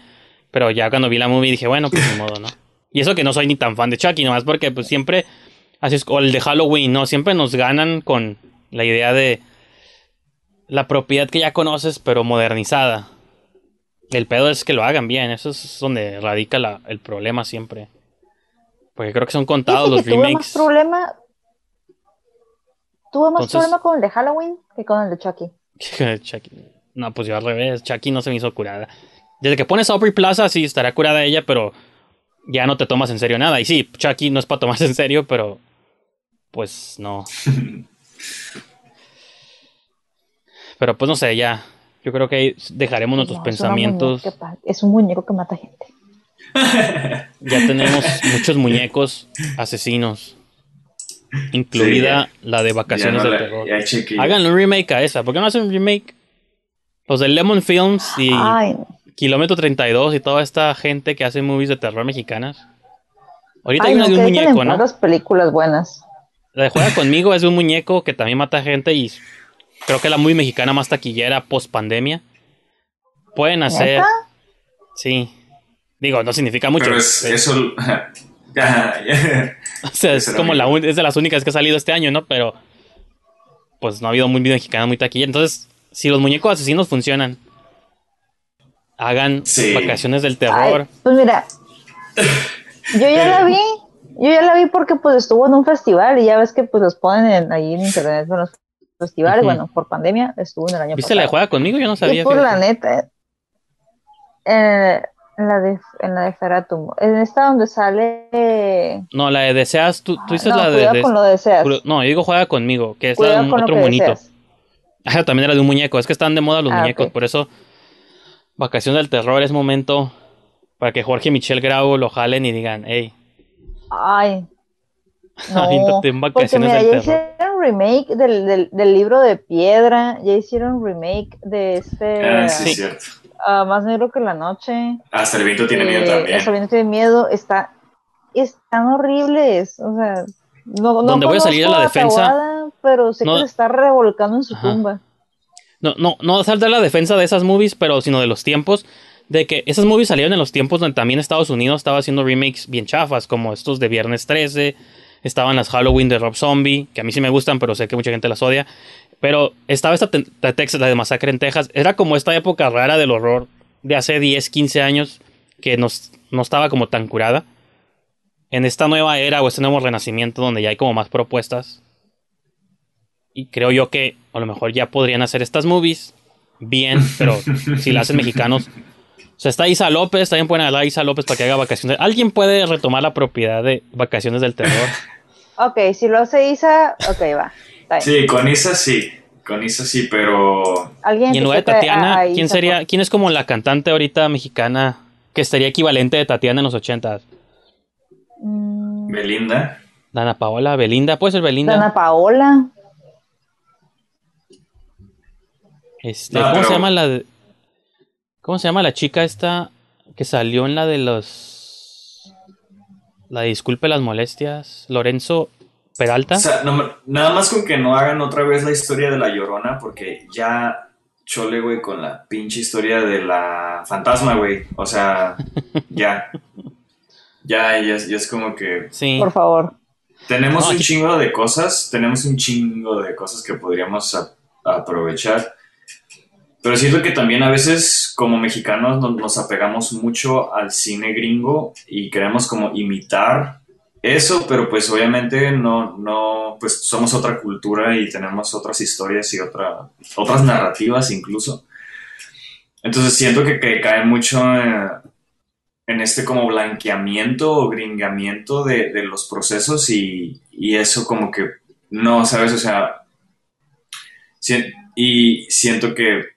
Pero ya cuando vi la movie dije, bueno, pues ni modo, ¿no? Y eso que no soy ni tan fan de Chucky, nomás porque pues siempre, así es, o el de Halloween, ¿no? Siempre nos ganan con la idea de la propiedad que ya conoces, pero modernizada. El pedo es que lo hagan bien, eso es donde radica la- el problema siempre. Porque creo que son contados los que tuve más remakes. problema. Tuve más Entonces- problema con el de Halloween que con el de Chucky. Chucky. No, pues yo al revés. Chucky no se me hizo curada. Desde que pones Aubrey Plaza, sí estará curada ella, pero ya no te tomas en serio nada. Y sí, Chucky no es para tomarse en serio, pero pues no. Pero pues no sé, ya. Yo creo que ahí dejaremos nuestros No, pensamientos. Es un muñeco que mata gente. Ya tenemos muchos muñecos asesinos. Incluida la de vacaciones no del terror. Háganle un remake a esa. ¿Por qué no hacen un remake? Los de Lemon Films y Ay, Kilómetro 32 y toda esta gente que hace movies de terror mexicanas. Ahorita ay, hay una no, de un muñeco, ¿no? las películas buenas. La de Juega conmigo es de un muñeco que también mata gente y creo que la muy mexicana más taquillera post pandemia. Pueden hacer. Sí. Digo, no significa mucho. Pero es, pero- eso. O sea, es como la un- es de las únicas que ha salido este año, ¿no? Pero pues no ha habido muy mexicana muy taquillera. Entonces, si los muñecos asesinos funcionan, hagan Sí. vacaciones del Ay, terror. pues mira, yo ya la vi, yo ya la vi porque pues estuvo en un festival y ya ves que pues los ponen en- ahí en internet en los festivales, bueno, por pandemia estuvo en el año ¿Viste la de pasado. Juega conmigo? Yo no sabía. y por fíjate. la neta, eh, en la de en la de Feratum, en esta donde sale No, la de deseas, tú, tú dices no, la de, con lo deseas. No, yo digo juega conmigo, que es la de un otro monito. Ajá, también era de un muñeco. Es que están de moda los Ah, muñecos, por eso Vacaciones del Terror es momento para que Jorge y Michelle Grau lo jalen y digan, hey, Ay. No, en porque Vacaciones mira, del ya Terror. hicieron remake del, del, del libro de piedra, ya hicieron remake de este Ah, sí, Sí. cierto. ah, Más negro que la noche. Hasta el viento tiene miedo eh, también. Hasta el viento tiene miedo. Está, están horribles. O sea, no, no Donde voy a salir a la defensa, Tahuada, pero sé no- que se está revolcando en su Ajá. tumba. No, no, no saltar la defensa de esas movies, pero sino de los tiempos. De que esas movies salieron en los tiempos donde también Estados Unidos estaba haciendo remakes bien chafas, como estos de Viernes 13, estaban las Halloween de Rob Zombie, que a mí sí me gustan, pero sé que mucha gente las odia. Pero estaba esta de Texas, la de Masacre en Texas. Era como esta época rara del horror de hace 10, 15 años que nos, no estaba como tan curada. En esta nueva era o este nuevo renacimiento donde ya hay como más propuestas. Y creo yo que a lo mejor ya podrían hacer estas movies bien, pero si las hacen mexicanos. O sea, está Isa López, también pueden hablar a Isa López para que haga vacaciones. ¿Alguien puede retomar la propiedad de vacaciones del terror? Ok, si lo hace Isa, ok, va. Sí, con Isa sí. Con Isa sí, pero. Alguien Y en que lugar de Tatiana, a ¿quién Isa, sería, quién es como la cantante ahorita mexicana que estaría equivalente de Tatiana en los ochentas? Mm, Belinda. Dana Paola, Belinda, puede ser Belinda. Dana Paola. Este, No, ¿cómo pero- se llama la de- ¿Cómo se llama la chica esta que salió en la de los la de Disculpe las molestias? Lorenzo Peralta. O sea, no- nada más con que no hagan otra vez la historia de la llorona, porque ya chole, güey, con la pinche historia de la fantasma, güey. O sea, ya. Ya, ya, es- ya es como que sí. Por favor. tenemos No, un aquí- chingo de cosas, tenemos un chingo de cosas que podríamos a- aprovechar. Pero siento que también a veces como mexicanos nos, apegamos mucho al cine gringo y queremos como imitar eso, pero pues obviamente no, no, pues somos otra cultura y tenemos otras historias y otra, otras narrativas incluso. Entonces siento que, que cae mucho en este como blanqueamiento o gringamiento de, de los procesos y, y, eso como que no, ¿sabes? O sea, y siento que,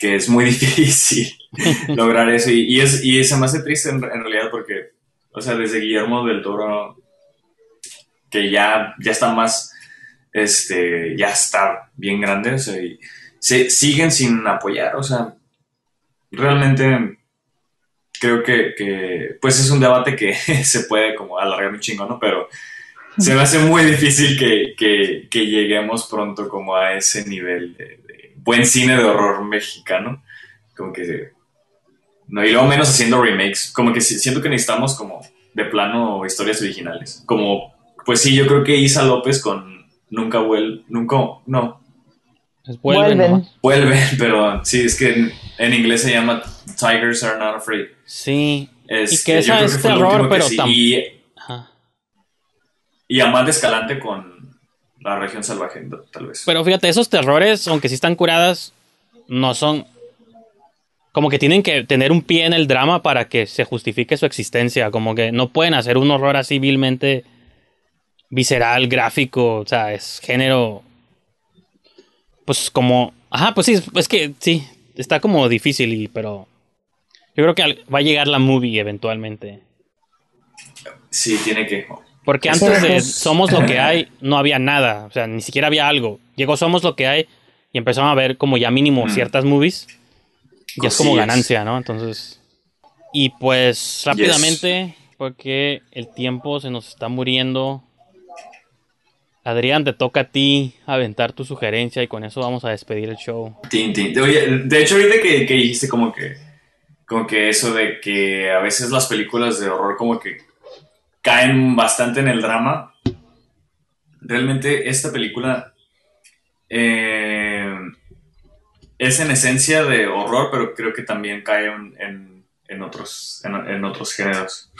que es muy difícil lograr eso y, y, es, y se me hace triste en realidad porque o sea, desde Guillermo del Toro, que ya, ya está más, este, ya está bien grande, o sea, y se, siguen sin apoyar, o sea, realmente creo que, pues es un debate que se puede como alargar un chingo, ¿no? Pero se me hace muy difícil que, que, lleguemos pronto como a ese nivel de, buen cine de horror mexicano, como que no, y luego menos haciendo remakes. Como que siento que necesitamos como de plano historias originales. Como, pues sí, yo creo que Isa López con Nunca vuelve, nunca, no. vuelven. Vuelven, pero sí, es que en, inglés se llama Tigers Are Not Afraid. Sí. y que esa es terror, pero también. Y, y Amanda Escalante con la región salvaje, tal vez. Pero fíjate, esos terrores, aunque sí están curadas, no son como que tienen que tener un pie en el drama para que se justifique su existencia. Como que no pueden hacer un horror así vilmente visceral, gráfico. O sea, es género. Pues como. Ajá, pues sí, es que sí. Está como difícil, y, pero. Yo creo que va a llegar la movie eventualmente. Sí, tiene que. Porque antes de Somos lo que hay, no había nada. O sea, ni siquiera había algo. Llegó Somos lo que hay y empezaron a ver como ya mínimo ciertas movies ya es como ganancia, ¿no? Entonces. Y pues rápidamente, porque el tiempo se nos está muriendo. Adrián, te toca a ti aventar tu sugerencia y con eso vamos a despedir el show. Oye, de hecho, ahorita que, que dijiste como que, como que eso de que a veces las películas de horror como que caen bastante en el drama. Realmente esta película eh, es en esencia de horror, pero creo que también cae en, otros, en, otros géneros.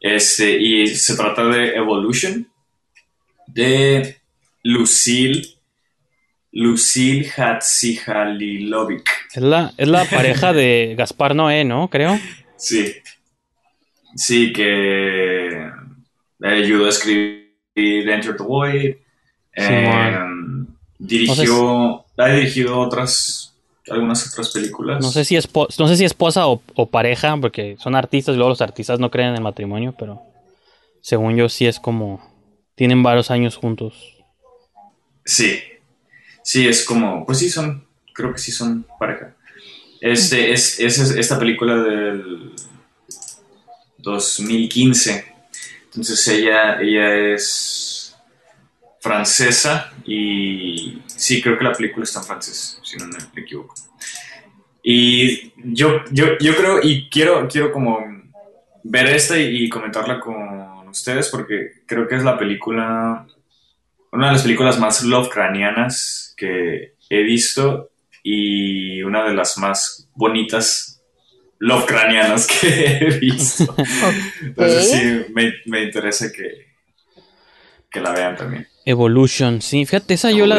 Este, y se trata de Evolution, de Lucille, Lucille Hatzihalilovic. Es la, es la pareja de Gaspar Noé, ¿no? Creo. Sí. Sí, que ayudó a escribir Enter the Void. Em, dirigió ha dirigido otras, algunas otras películas. No sé si, es no sé si esposa o, pareja, porque son artistas y luego los artistas no creen en el matrimonio, pero según yo sí es como, tienen varios años juntos. Sí, sí, es como, pues sí son, creo que sí son pareja. Este, es, es esta película del 2015. Entonces ella, ella es francesa y sí, creo que la película está en francés, si no me equivoco. Y yo, yo, yo creo, y quiero, quiero como ver esta y, comentarla con ustedes porque creo que es la película, una de las películas más Lovecraftianas que he visto y una de las más bonitas Lovecraftianas que he visto. Entonces sí, me, me interesa que, que la vean también. Evolution, sí, fíjate, esa yo la...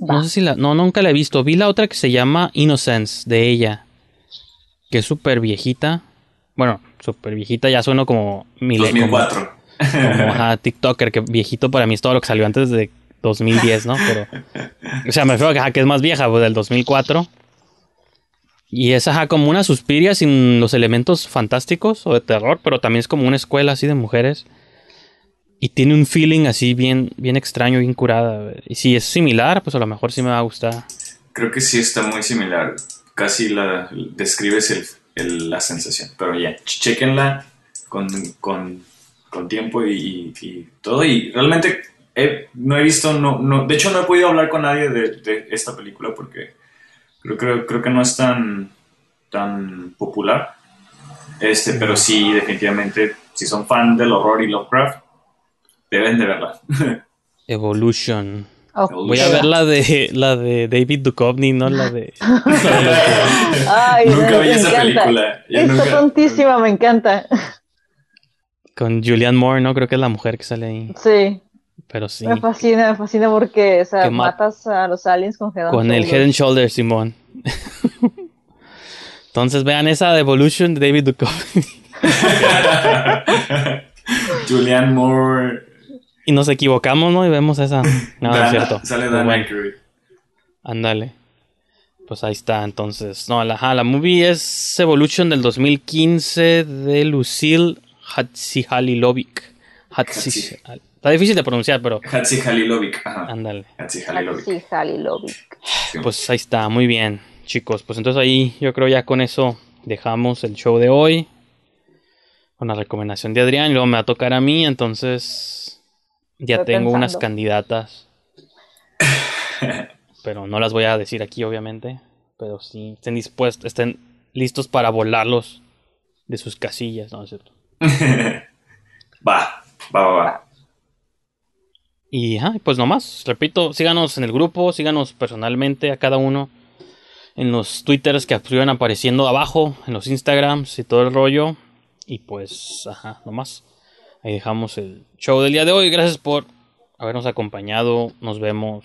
No sé si la... No, nunca la he visto. Vi la otra que se llama Innocence, de ella. Que es súper viejita. Bueno, súper viejita, ya suena como... 2004. Como, TikToker, que viejito para mí es todo lo que salió antes de 2010, ¿no? Pero... O sea, me refiero a que es más vieja, pues del 2004. Y es ajá, como una suspiria sin los elementos fantásticos o de terror, pero también es como una escuela así de mujeres. Y tiene un feeling así bien, bien extraño, bien curada. Y si es similar, pues a lo mejor sí me va a gustar. Creo que sí está muy similar. Casi la describes el, la sensación. Pero ya, chequenla con, con, con tiempo y, todo. Y realmente no he visto, no, no, de hecho no he podido hablar con nadie de, de esta película porque creo, creo, creo, que no es tan, tan popular. Este, pero sí, definitivamente, si son fan del horror y Lovecraft, Deben de verla. Evolution. Voy a ver la de la de David Duchovny, no la de. Ay, nunca vi esa película. Está tontísima, me encanta. Con Julianne Moore, ¿no? Creo que es la mujer que sale ahí. Sí. Pero sí. Me fascina, me fascina porque, o sea, matas a los aliens con Head and Con el. Head and Shoulders, Simón. Entonces vean esa de Evolution de David Duchovny. Julianne Moore. y nos equivocamos, ¿no? Y vemos esa. No, no es Dan- cierto. Sale Dan bueno. Aykroyd. Ándale. Pues ahí está, entonces. No, la, ajá, la movie es Evolution del 2015 de Lucille Hatzihalilovic. Hatzi- Está difícil de pronunciar, pero Hatzi Halilovic. Ajá. ándale. Hatzi Halilovic. Sí, Halilovic. Sí. Pues ahí está, muy bien, chicos. Pues entonces ahí yo creo ya con eso dejamos el show de hoy. Con la recomendación de Adrián. Y luego me va a tocar a mí, entonces ya Estoy tengo unas candidatas. pero no las voy a decir aquí, obviamente. Pero sí, estén dispuestos, estén listos para volarlos de sus casillas, ¿no es cierto? va, va, va, va. Y ajá, pues nomás, repito, síganos en el grupo, síganos personalmente a cada uno en los twitters que estuvieron apareciendo abajo, en los instagrams y todo el rollo. Y pues, ajá, nomás. Ahí dejamos el show del día de hoy. Gracias por habernos acompañado. Nos vemos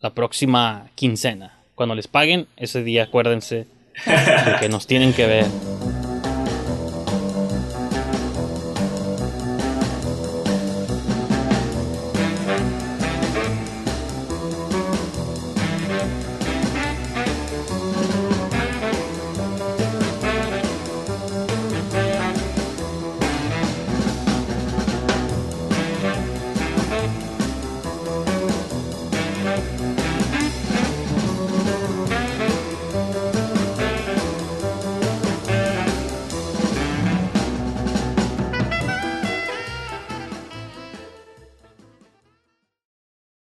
la próxima quincena. Cuando les paguen, ese día acuérdense de que nos tienen que ver.